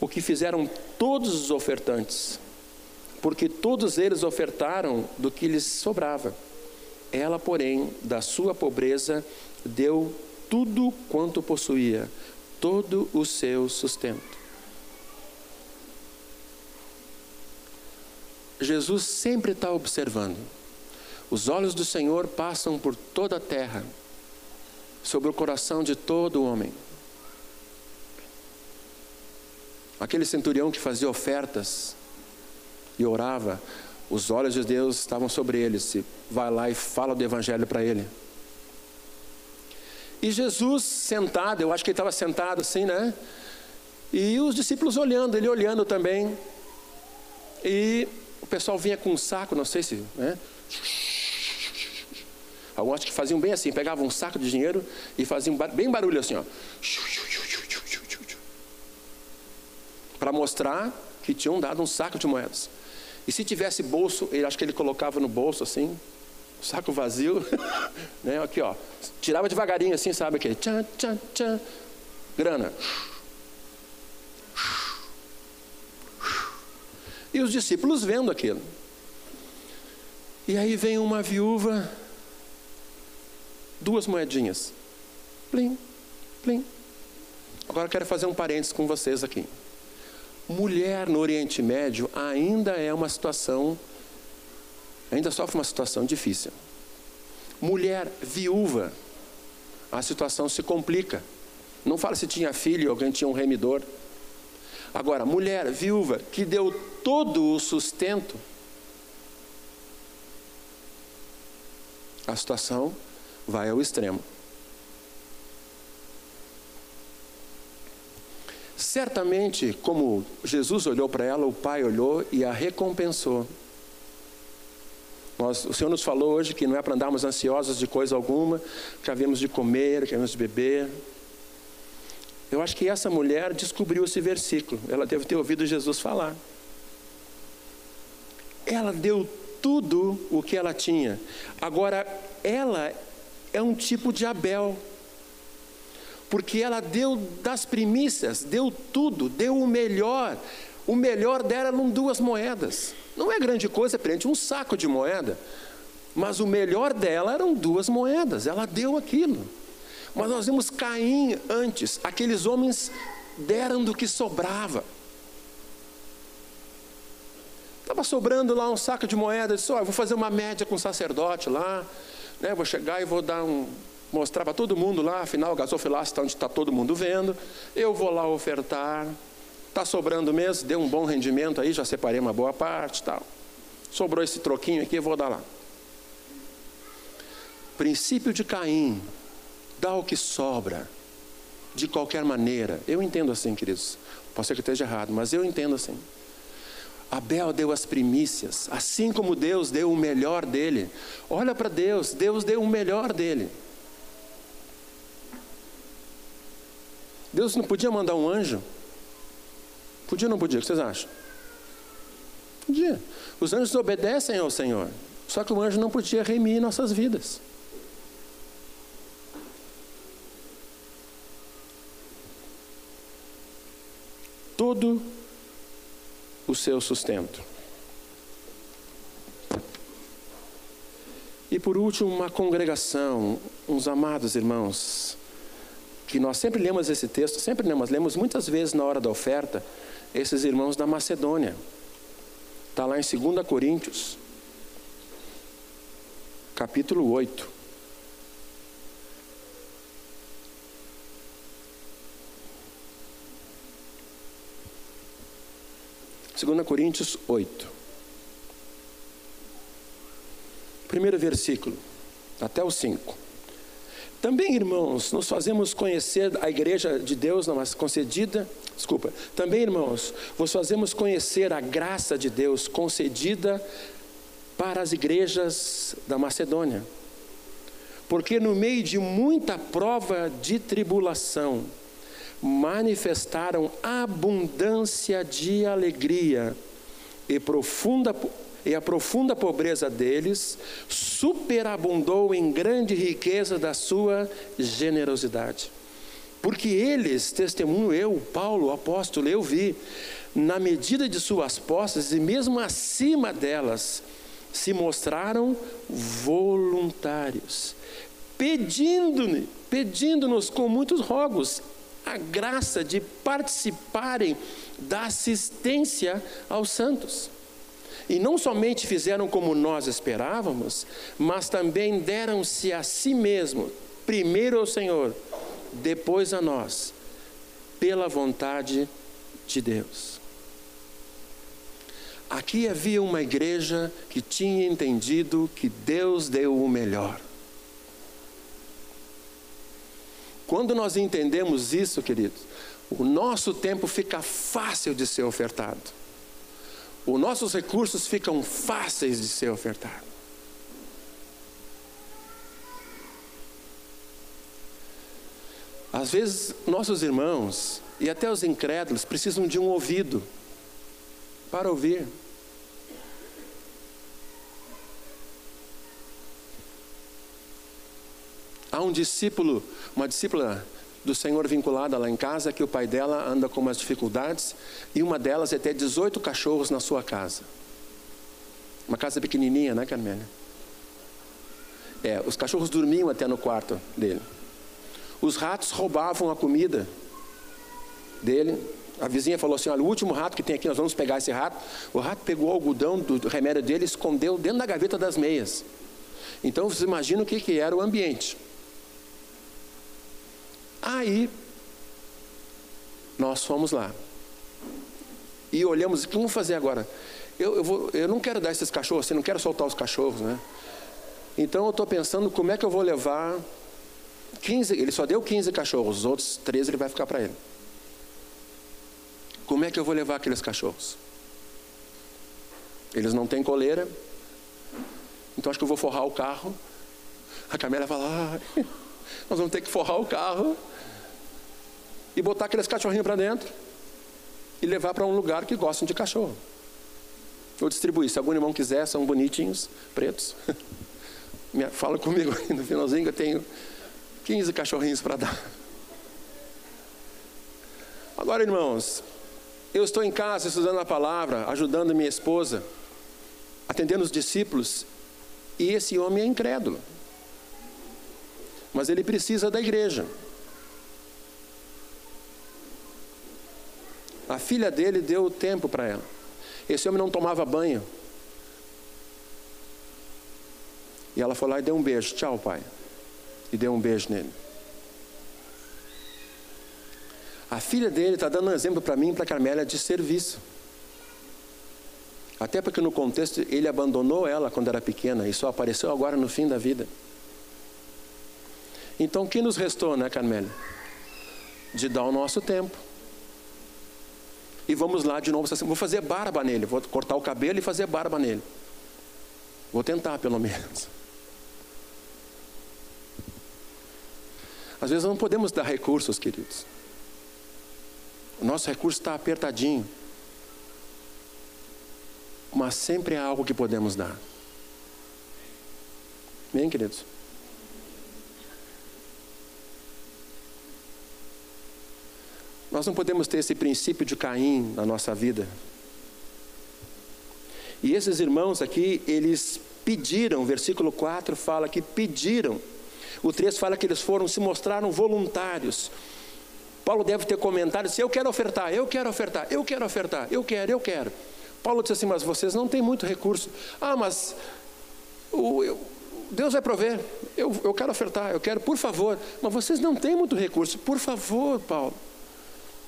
o que fizeram todos os ofertantes, porque todos eles ofertaram do que lhes sobrava. Ela, porém, da sua pobreza, deu tudo quanto possuía, todo o seu sustento. Jesus sempre está observando. Os olhos do Senhor passam por toda a terra, sobre o coração de todo homem. Aquele centurião que fazia ofertas e orava, os olhos de Deus estavam sobre ele. Se vai lá e fala do evangelho para ele. E Jesus sentado, eu acho que ele estava sentado assim, né? E os discípulos olhando, ele olhando também. E o pessoal vinha com um saco, não sei se, né? Alguns que faziam bem assim, pegavam um saco de dinheiro e faziam bem barulho assim, ó. Para mostrar que tinham dado um saco de moedas. E se tivesse bolso, ele acho que ele colocava no bolso assim, saco vazio, né? Aqui, ó. Tirava devagarinho assim, sabe aquele tchan, tchan, tchan. Grana. E os discípulos vendo aquilo. E aí vem uma viúva, duas moedinhas. Plim, plim. Agora quero fazer um parênteses com vocês aqui. Mulher no Oriente Médio ainda é uma situação ainda sofre uma situação difícil. Mulher viúva, a situação se complica. Não fala se tinha filho, alguém tinha um remidor. Agora, mulher viúva que deu todo o sustento, a situação vai ao extremo. Certamente, como Jesus olhou para ela, o Pai olhou e a recompensou. Nós, o Senhor nos falou hoje que não é para andarmos ansiosos de coisa alguma, que havemos de comer, que havemos de beber. Eu acho que essa mulher descobriu esse versículo. Ela deve ter ouvido Jesus falar. Ela deu tudo o que ela tinha. Agora, ela é um tipo de Abel. Porque ela deu das primícias, deu tudo, deu o melhor. O melhor dela eram duas moedas. Não é grande coisa perante um saco de moeda, mas o melhor dela eram duas moedas, ela deu aquilo. Mas nós vimos Caim antes, aqueles homens deram do que sobrava. Estava sobrando lá um saco de moedas, disse, oh, vou fazer uma média com o sacerdote lá, né, vou chegar e vou dar um, mostrar para todo mundo lá, afinal o gasofilácio está onde está todo mundo vendo, eu vou lá ofertar, Está sobrando mesmo, deu um bom rendimento aí, já separei uma boa parte tal. Sobrou esse troquinho aqui, eu vou dar lá. Princípio de Caim, dá o que sobra, de qualquer maneira. Eu entendo assim, queridos. Pode ser que esteja errado, mas eu entendo assim. Abel deu as primícias, assim como Deus deu o melhor dele. Olha para Deus, Deus deu o melhor dele. Deus não podia mandar um anjo Podia ou não podia? O que vocês acham? Podia. Os anjos obedecem ao Senhor. Só que o anjo não podia remir nossas vidas. Todo o seu sustento. E por último, uma congregação, uns amados irmãos, que nós sempre lemos esse texto, sempre lemos, lemos muitas vezes na hora da oferta, esses irmãos da Macedônia. Está lá em 2 Coríntios, capítulo 8. Segunda Coríntios 8. Primeiro versículo, até o 5. Também, irmãos, nos fazemos conhecer a igreja de Deus, não, mas concedida, desculpa. Também, irmãos, vos fazemos conhecer a graça de Deus concedida para as igrejas da Macedônia. Porque no meio de muita prova de tribulação, manifestaram abundância de alegria e profunda e a profunda pobreza deles superabundou em grande riqueza da sua generosidade. Porque eles, testemunho eu, Paulo, apóstolo, eu vi, na medida de suas posses e mesmo acima delas, se mostraram voluntários, pedindo-nos pedindo com muitos rogos a graça de participarem da assistência aos santos. E não somente fizeram como nós esperávamos, mas também deram-se a si mesmo, primeiro ao Senhor, depois a nós, pela vontade de Deus. Aqui havia uma igreja que tinha entendido que Deus deu o melhor. Quando nós entendemos isso, queridos, o nosso tempo fica fácil de ser ofertado. Os nossos recursos ficam fáceis de ser ofertados. Às vezes, nossos irmãos e até os incrédulos precisam de um ouvido para ouvir. Há um discípulo, uma discípula do Senhor vinculada lá em casa, que o pai dela anda com umas dificuldades, e uma delas é ter 18 cachorros na sua casa. Uma casa pequenininha, né, Carmélia? É, os cachorros dormiam até no quarto dele. Os ratos roubavam a comida dele. A vizinha falou assim: olha, o último rato que tem aqui, nós vamos pegar esse rato. O rato pegou o algodão do remédio dele e escondeu dentro da gaveta das meias. Então vocês imaginam o que, que era o ambiente. Aí, nós fomos lá. E olhamos, o que vamos fazer agora? Eu, eu, vou, eu não quero dar esses cachorros, assim, não quero soltar os cachorros, né? Então eu estou pensando como é que eu vou levar 15, ele só deu 15 cachorros, os outros 13 ele vai ficar para ele. Como é que eu vou levar aqueles cachorros? Eles não têm coleira, então acho que eu vou forrar o carro. A Camila fala, ah, nós vamos ter que forrar o carro e botar aqueles cachorrinhos para dentro e levar para um lugar que gostam de cachorro. Ou distribuir. Se algum irmão quiser, são bonitinhos, pretos. Fala comigo aí no finalzinho, eu tenho 15 cachorrinhos para dar. Agora, irmãos, eu estou em casa estudando a palavra, ajudando minha esposa, atendendo os discípulos, e esse homem é incrédulo. Mas ele precisa da igreja. A filha dele deu tempo para ela. Esse homem não tomava banho. E ela foi lá e deu um beijo. Tchau, pai. E deu um beijo nele. A filha dele está dando um exemplo para mim e para Carmélia de serviço. Até porque no contexto ele abandonou ela quando era pequena e só apareceu agora no fim da vida. Então o que nos restou, né, Carmélia? De dar o nosso tempo e vamos lá de novo. Assim, vou fazer barba nele, vou cortar o cabelo e fazer barba nele. Vou tentar, pelo menos. Às vezes não podemos dar recursos, queridos. O nosso recurso está apertadinho. Mas sempre há algo que podemos dar. Bem, queridos? Nós não podemos ter esse princípio de Caim na nossa vida. E esses irmãos aqui, eles pediram, versículo 4 fala que pediram. O 3 fala que eles foram, se mostraram voluntários. Paulo deve ter comentado assim: Eu quero ofertar, eu quero ofertar, eu quero ofertar, eu quero, eu quero. Paulo disse assim: Mas vocês não têm muito recurso. Ah, mas o, eu, Deus vai prover. Eu, eu quero ofertar, eu quero, por favor. Mas vocês não têm muito recurso. Por favor, Paulo.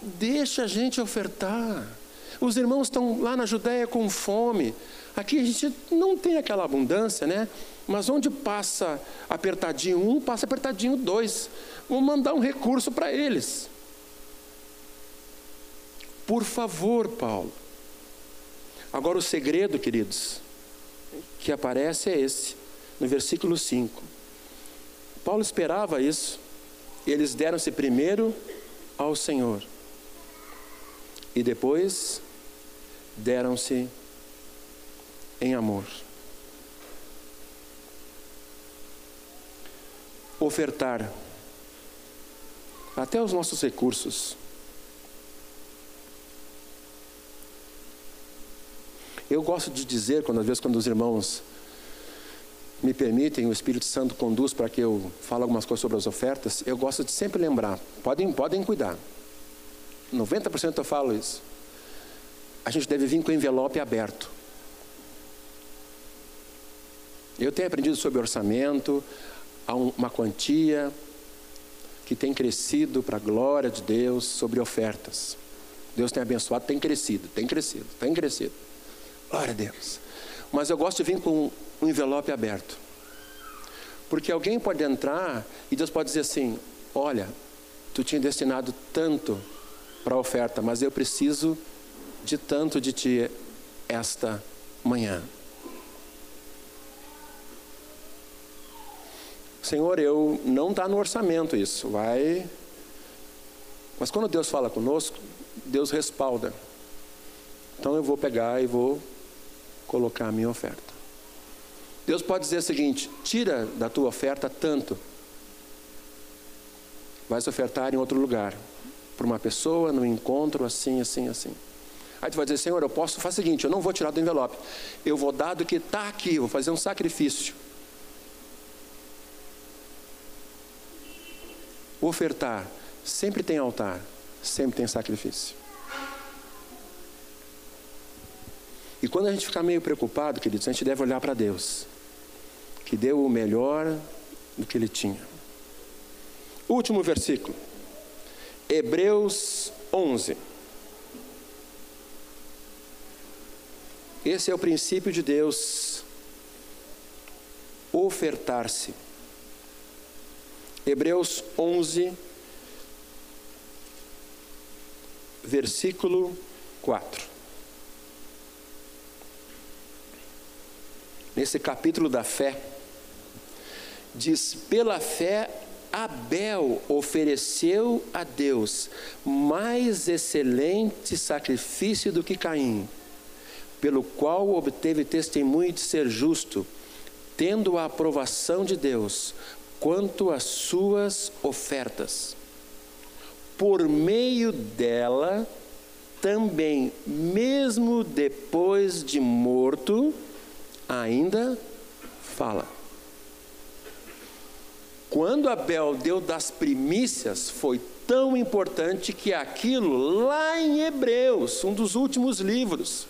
Deixa a gente ofertar. Os irmãos estão lá na Judéia com fome. Aqui a gente não tem aquela abundância, né? Mas onde passa apertadinho um, passa apertadinho dois. Vamos mandar um recurso para eles. Por favor, Paulo. Agora o segredo, queridos, que aparece é esse, no versículo 5. Paulo esperava isso. Eles deram-se primeiro ao Senhor e depois deram-se em amor. Ofertar até os nossos recursos. Eu gosto de dizer, quando às vezes quando os irmãos me permitem, o Espírito Santo conduz para que eu fale algumas coisas sobre as ofertas, eu gosto de sempre lembrar, podem, podem cuidar. 90% eu falo isso. A gente deve vir com o envelope aberto. Eu tenho aprendido sobre orçamento, há uma quantia que tem crescido para a glória de Deus sobre ofertas. Deus tem abençoado, tem crescido, tem crescido, tem crescido. Glória a Deus. Mas eu gosto de vir com um envelope aberto. Porque alguém pode entrar e Deus pode dizer assim: Olha, tu tinha destinado tanto para a oferta, mas eu preciso de tanto de ti esta manhã. Senhor, eu não está no orçamento isso, vai. Mas quando Deus fala conosco, Deus respalda. Então eu vou pegar e vou colocar a minha oferta. Deus pode dizer o seguinte: tira da tua oferta tanto, vai se ofertar em outro lugar, para uma pessoa, no encontro, assim, assim, assim. Aí tu vai dizer, Senhor, eu posso, faz o seguinte, eu não vou tirar do envelope, eu vou dar do que está aqui, vou fazer um sacrifício. Ofertar sempre tem altar, sempre tem sacrifício. E quando a gente ficar meio preocupado, queridos, a gente deve olhar para Deus, que deu o melhor do que ele tinha. Último versículo, Hebreus 11. Esse é o princípio de Deus, ofertar-se. Hebreus 11, versículo 4. nesse capítulo da fé, diz: pela fé, Abel ofereceu a Deus mais excelente sacrifício do que Caim, pelo qual obteve testemunho de ser justo, tendo a aprovação de Deus quanto às suas ofertas. Por meio dela, também, mesmo depois de morto, ainda fala. Quando Abel deu das primícias, foi tão importante que aquilo, lá em Hebreus, um dos últimos livros,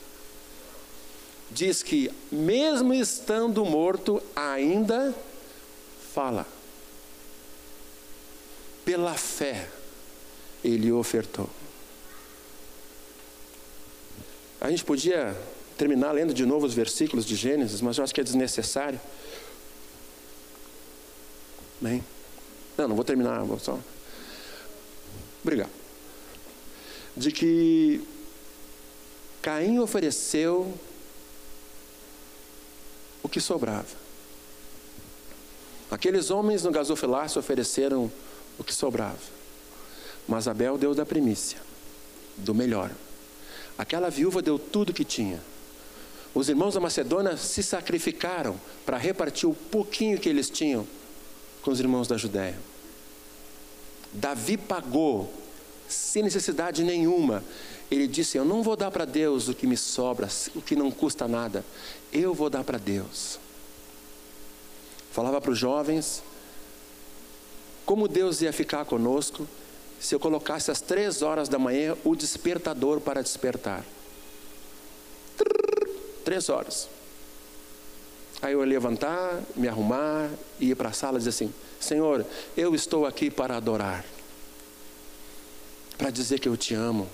diz que, mesmo estando morto, ainda fala. Pela fé, ele ofertou. A gente podia terminar lendo de novo os versículos de Gênesis, mas eu acho que é desnecessário. Não, não vou terminar, vou só. Obrigado. De que Caim ofereceu o que sobrava. Aqueles homens no gasofilácio ofereceram o que sobrava. Mas Abel deu da primícia, do melhor. Aquela viúva deu tudo que tinha. Os irmãos da Macedônia se sacrificaram para repartir o pouquinho que eles tinham com os irmãos da Judéia. Davi pagou sem necessidade nenhuma. Ele disse: Eu não vou dar para Deus o que me sobra, o que não custa nada. Eu vou dar para Deus. Falava para os jovens como Deus ia ficar conosco se eu colocasse às três horas da manhã o despertador para despertar. Três horas. Aí eu ia levantar, me arrumar, ir para a sala e dizer assim: Senhor, eu estou aqui para adorar, para dizer que eu te amo.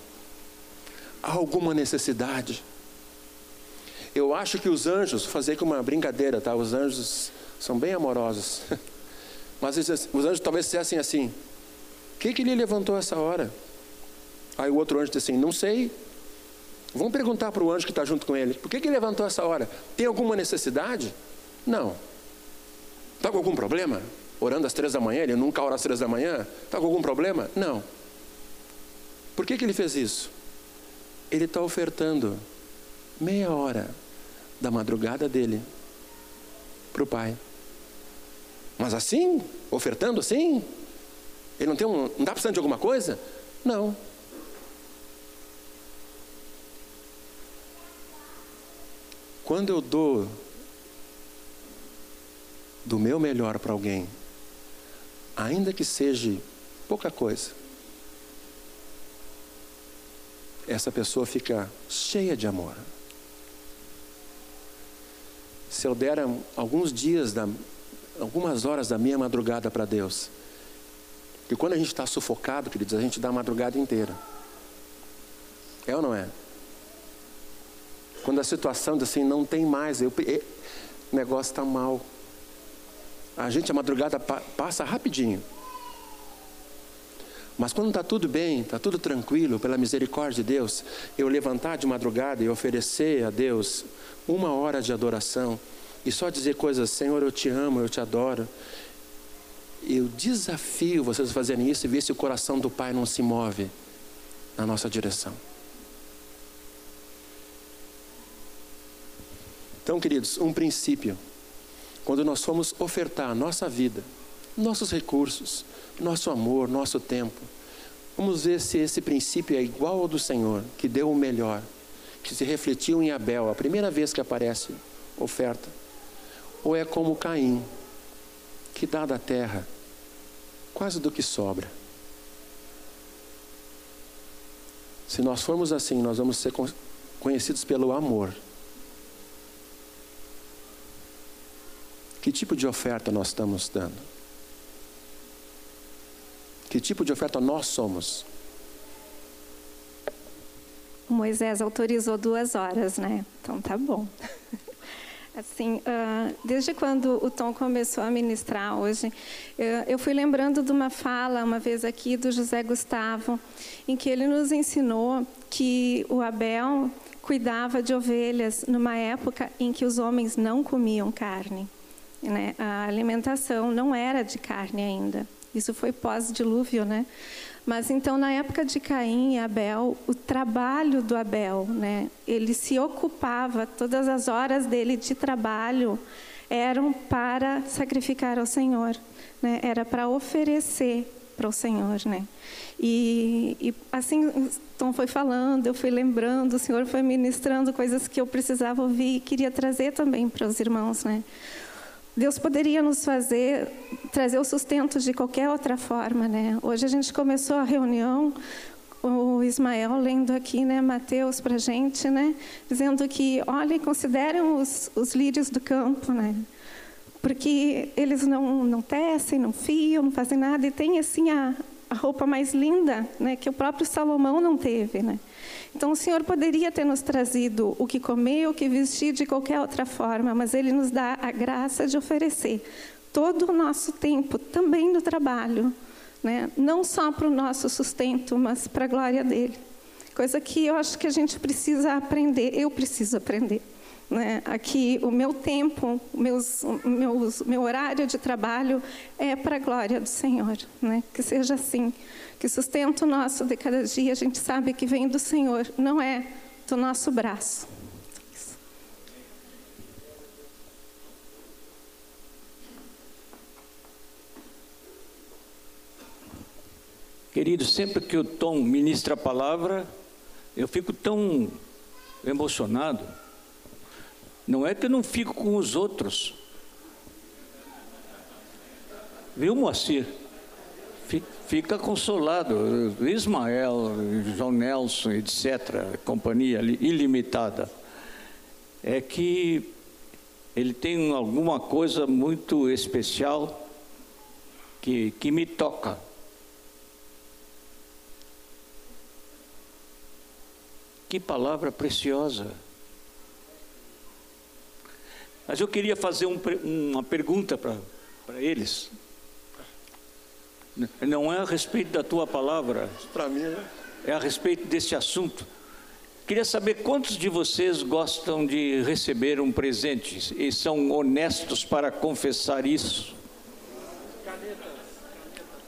Há alguma necessidade? Eu acho que os anjos, fazer com uma brincadeira, tá? Os anjos são bem amorosos. Mas os anjos talvez dissessem assim: O que, que ele levantou essa hora? Aí o outro anjo disse assim: Não sei. Vamos perguntar para o anjo que está junto com ele: por que, que ele levantou essa hora? Tem alguma necessidade? Não. Está com algum problema? Orando às três da manhã, ele nunca ora às três da manhã? Está com algum problema? Não. Por que, que ele fez isso? Ele está ofertando meia hora da madrugada dele para o pai. Mas assim? Ofertando assim? Ele não tem um. Não está precisando de alguma coisa? Não. Quando eu dou do meu melhor para alguém, ainda que seja pouca coisa, essa pessoa fica cheia de amor. Se eu der alguns dias, da, algumas horas da minha madrugada para Deus, que quando a gente está sufocado, queridos, a gente dá a madrugada inteira. É ou não é? Quando a situação diz assim, não tem mais, eu, o negócio está mal. A gente, a madrugada passa rapidinho. Mas quando está tudo bem, está tudo tranquilo, pela misericórdia de Deus, eu levantar de madrugada e oferecer a Deus uma hora de adoração e só dizer coisas, Senhor, eu te amo, eu te adoro. Eu desafio vocês a fazerem isso e ver se o coração do Pai não se move na nossa direção. Então, queridos, um princípio. Quando nós formos ofertar a nossa vida, nossos recursos, nosso amor, nosso tempo, vamos ver se esse princípio é igual ao do Senhor, que deu o melhor, que se refletiu em Abel, a primeira vez que aparece oferta, ou é como Caim, que dá da terra quase do que sobra. Se nós formos assim, nós vamos ser conhecidos pelo amor. Que tipo de oferta nós estamos dando? Que tipo de oferta nós somos? Moisés autorizou duas horas, né? Então tá bom. Assim, uh, desde quando o Tom começou a ministrar hoje, eu fui lembrando de uma fala, uma vez aqui, do José Gustavo, em que ele nos ensinou que o Abel cuidava de ovelhas numa época em que os homens não comiam carne. Né? A alimentação não era de carne ainda. Isso foi pós-dilúvio, né? Mas então, na época de Caim e Abel, o trabalho do Abel, né? Ele se ocupava, todas as horas dele de trabalho eram para sacrificar ao Senhor, né? Era para oferecer para o Senhor, né? E, e assim, Tom foi falando, eu fui lembrando, o Senhor foi ministrando coisas que eu precisava ouvir e queria trazer também para os irmãos, né? Deus poderia nos fazer trazer o sustento de qualquer outra forma, né? Hoje a gente começou a reunião o Ismael lendo aqui, né, Mateus para gente, né, dizendo que, olhem, considerem os, os lírios do campo, né, porque eles não não tecem, não fiam, não fazem nada e tem assim a, a roupa mais linda, né, que o próprio Salomão não teve, né. Então, o Senhor poderia ter nos trazido o que comer, o que vestir de qualquer outra forma, mas Ele nos dá a graça de oferecer todo o nosso tempo, também no trabalho, né? não só para o nosso sustento, mas para a glória dele. Coisa que eu acho que a gente precisa aprender, eu preciso aprender. Né? Aqui, o meu tempo, meus, meus, meu horário de trabalho é para a glória do Senhor. Né? Que seja assim. Que o sustento nosso de cada dia a gente sabe que vem do Senhor, não é do nosso braço. Querido, sempre que o Tom ministra a palavra, eu fico tão emocionado. Não é que eu não fico com os outros. Viu, Moacir? Fica consolado. Ismael, João Nelson, etc., companhia ilimitada. É que ele tem alguma coisa muito especial que, que me toca. Que palavra preciosa. Mas eu queria fazer um, uma pergunta para eles. Não é a respeito da tua palavra. Para mim, né? É a respeito desse assunto. Queria saber quantos de vocês gostam de receber um presente e são honestos para confessar isso.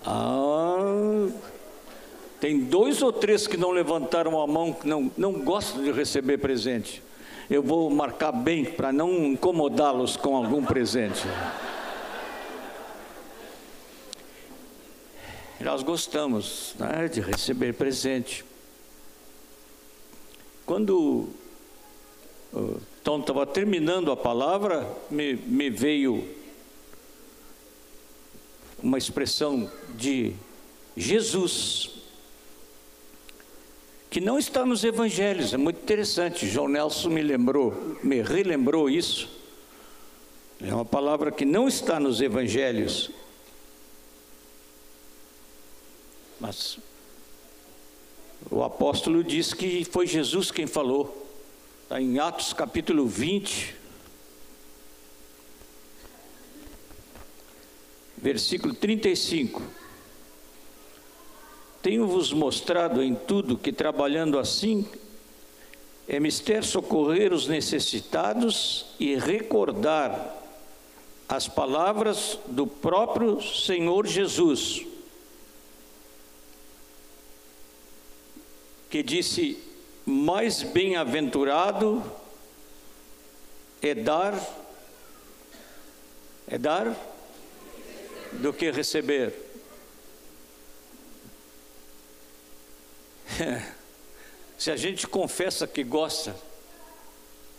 Ah, tem dois ou três que não levantaram a mão, que não, não gostam de receber presente. Eu vou marcar bem para não incomodá-los com algum presente. Nós gostamos né, de receber presente. Quando o Tom estava terminando a palavra, me, me veio uma expressão de Jesus, que não está nos evangelhos, é muito interessante. João Nelson me lembrou, me relembrou isso. É uma palavra que não está nos evangelhos, mas o apóstolo diz que foi Jesus quem falou. Está em Atos capítulo 20, versículo 35. Tenho-vos mostrado em tudo que trabalhando assim é mister socorrer os necessitados e recordar as palavras do próprio Senhor Jesus, que disse: Mais bem-aventurado é dar, é dar do que receber. Se a gente confessa que gosta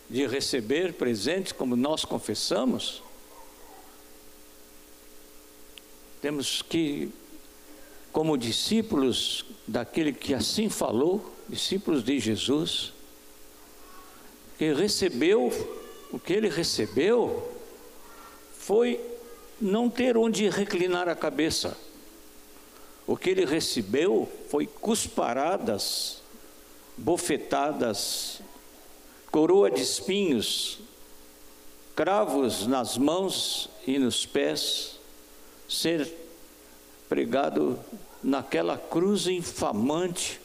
de receber presentes, como nós confessamos, temos que, como discípulos daquele que assim falou, discípulos de Jesus, que recebeu, o que ele recebeu foi não ter onde reclinar a cabeça. O que ele recebeu foi cusparadas, bofetadas, coroa de espinhos, cravos nas mãos e nos pés, ser pregado naquela cruz infamante,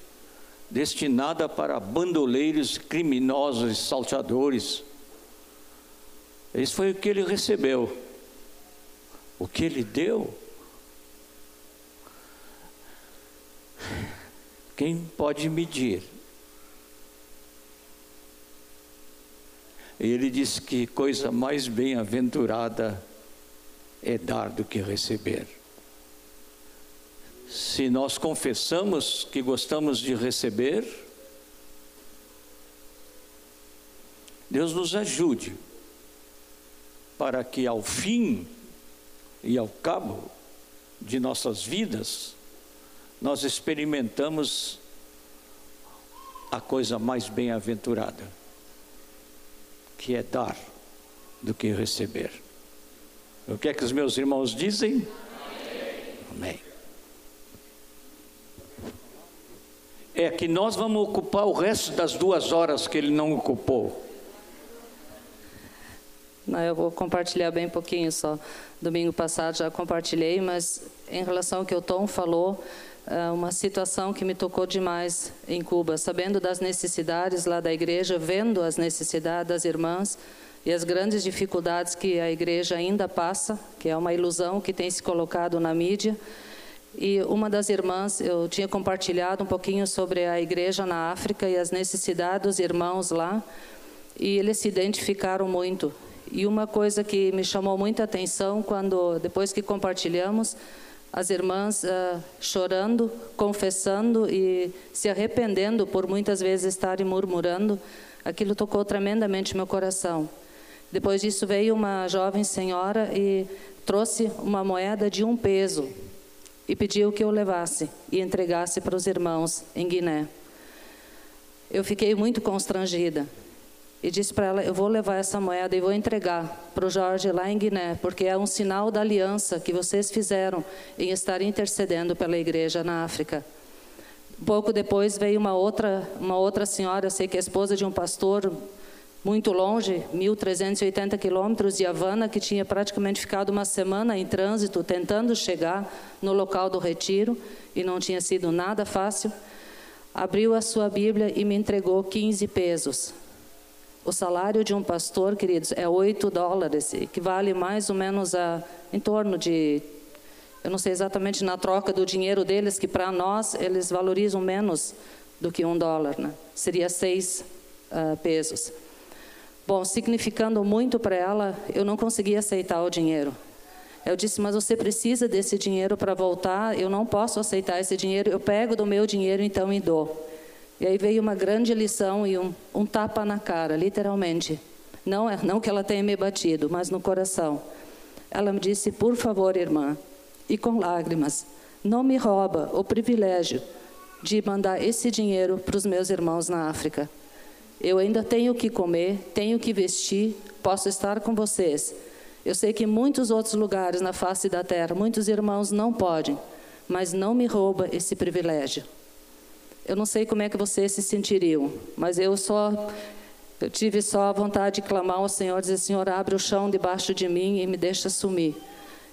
destinada para bandoleiros, criminosos salteadores. Isso foi o que ele recebeu. O que ele deu Quem pode medir? Ele diz que coisa mais bem-aventurada é dar do que receber. Se nós confessamos que gostamos de receber, Deus nos ajude para que ao fim e ao cabo de nossas vidas, nós experimentamos a coisa mais bem-aventurada, que é dar do que receber. O que é que os meus irmãos dizem? Amém. É que nós vamos ocupar o resto das duas horas que ele não ocupou. Não, eu vou compartilhar bem pouquinho só. Domingo passado já compartilhei, mas em relação ao que o Tom falou, é uma situação que me tocou demais em Cuba, sabendo das necessidades lá da igreja, vendo as necessidades das irmãs e as grandes dificuldades que a igreja ainda passa, que é uma ilusão que tem se colocado na mídia. E uma das irmãs, eu tinha compartilhado um pouquinho sobre a igreja na África e as necessidades dos irmãos lá, e eles se identificaram muito. E uma coisa que me chamou muita atenção quando depois que compartilhamos, as irmãs uh, chorando, confessando e se arrependendo por muitas vezes estarem murmurando, aquilo tocou tremendamente meu coração. Depois disso veio uma jovem senhora e trouxe uma moeda de um peso e pediu que eu levasse e entregasse para os irmãos em Guiné. Eu fiquei muito constrangida e disse para ela: Eu vou levar essa moeda e vou entregar para o Jorge lá em Guiné, porque é um sinal da aliança que vocês fizeram em estar intercedendo pela igreja na África. Pouco depois veio uma outra, uma outra senhora, sei que é esposa de um pastor muito longe, 1.380 quilômetros de Havana, que tinha praticamente ficado uma semana em trânsito tentando chegar no local do retiro e não tinha sido nada fácil. Abriu a sua Bíblia e me entregou 15 pesos o salário de um pastor, queridos, é 8 dólares, que vale mais ou menos a, em torno de, eu não sei exatamente na troca do dinheiro deles, que para nós eles valorizam menos do que um dólar, né? seria seis uh, pesos. Bom, significando muito para ela, eu não consegui aceitar o dinheiro. Eu disse, mas você precisa desse dinheiro para voltar, eu não posso aceitar esse dinheiro, eu pego do meu dinheiro então e dou. E aí veio uma grande lição e um, um tapa na cara, literalmente. Não, é, não que ela tenha me batido, mas no coração. Ela me disse, por favor, irmã, e com lágrimas, não me rouba o privilégio de mandar esse dinheiro para os meus irmãos na África. Eu ainda tenho que comer, tenho que vestir, posso estar com vocês. Eu sei que em muitos outros lugares na face da terra, muitos irmãos não podem, mas não me rouba esse privilégio. Eu não sei como é que vocês se sentiriam, mas eu só eu tive só a vontade de clamar ao Senhor, dizer: Senhor, abre o chão debaixo de mim e me deixa sumir.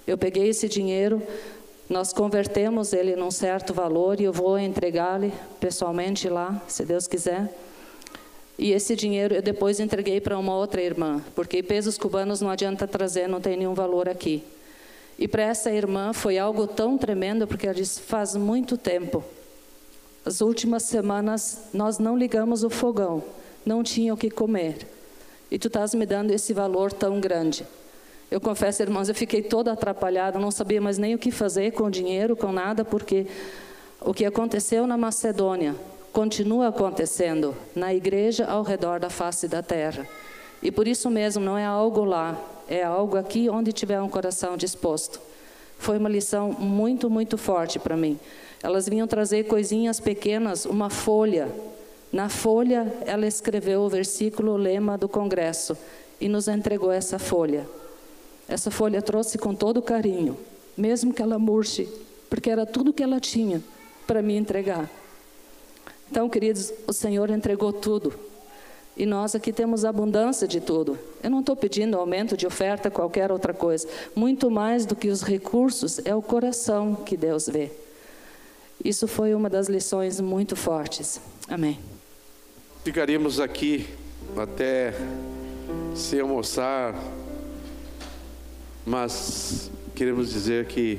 Eu peguei esse dinheiro, nós convertemos ele num certo valor e eu vou entregá-lo pessoalmente lá, se Deus quiser. E esse dinheiro eu depois entreguei para uma outra irmã, porque pesos cubanos não adianta trazer, não tem nenhum valor aqui. E para essa irmã foi algo tão tremendo, porque ela disse: faz muito tempo. As últimas semanas nós não ligamos o fogão, não tinha o que comer. E tu estás me dando esse valor tão grande. Eu confesso, irmãos, eu fiquei toda atrapalhada, não sabia mais nem o que fazer com o dinheiro, com nada, porque o que aconteceu na Macedônia continua acontecendo na igreja ao redor da face da terra. E por isso mesmo não é algo lá, é algo aqui onde tiver um coração disposto. Foi uma lição muito, muito forte para mim. Elas vinham trazer coisinhas pequenas, uma folha. Na folha, ela escreveu o versículo, o lema do congresso e nos entregou essa folha. Essa folha trouxe com todo carinho, mesmo que ela murche, porque era tudo que ela tinha para me entregar. Então, queridos, o Senhor entregou tudo. E nós aqui temos abundância de tudo. Eu não estou pedindo aumento de oferta, qualquer outra coisa. Muito mais do que os recursos, é o coração que Deus vê. Isso foi uma das lições muito fortes. Amém. Ficaríamos aqui até se almoçar, mas queremos dizer que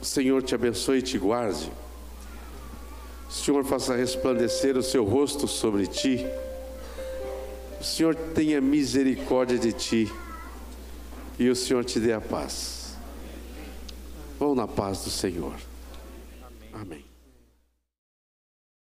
o Senhor te abençoe e te guarde. Senhor faça resplandecer o seu rosto sobre ti. O Senhor tenha misericórdia de ti. E o Senhor te dê a paz. Vão na paz do Senhor. Amém.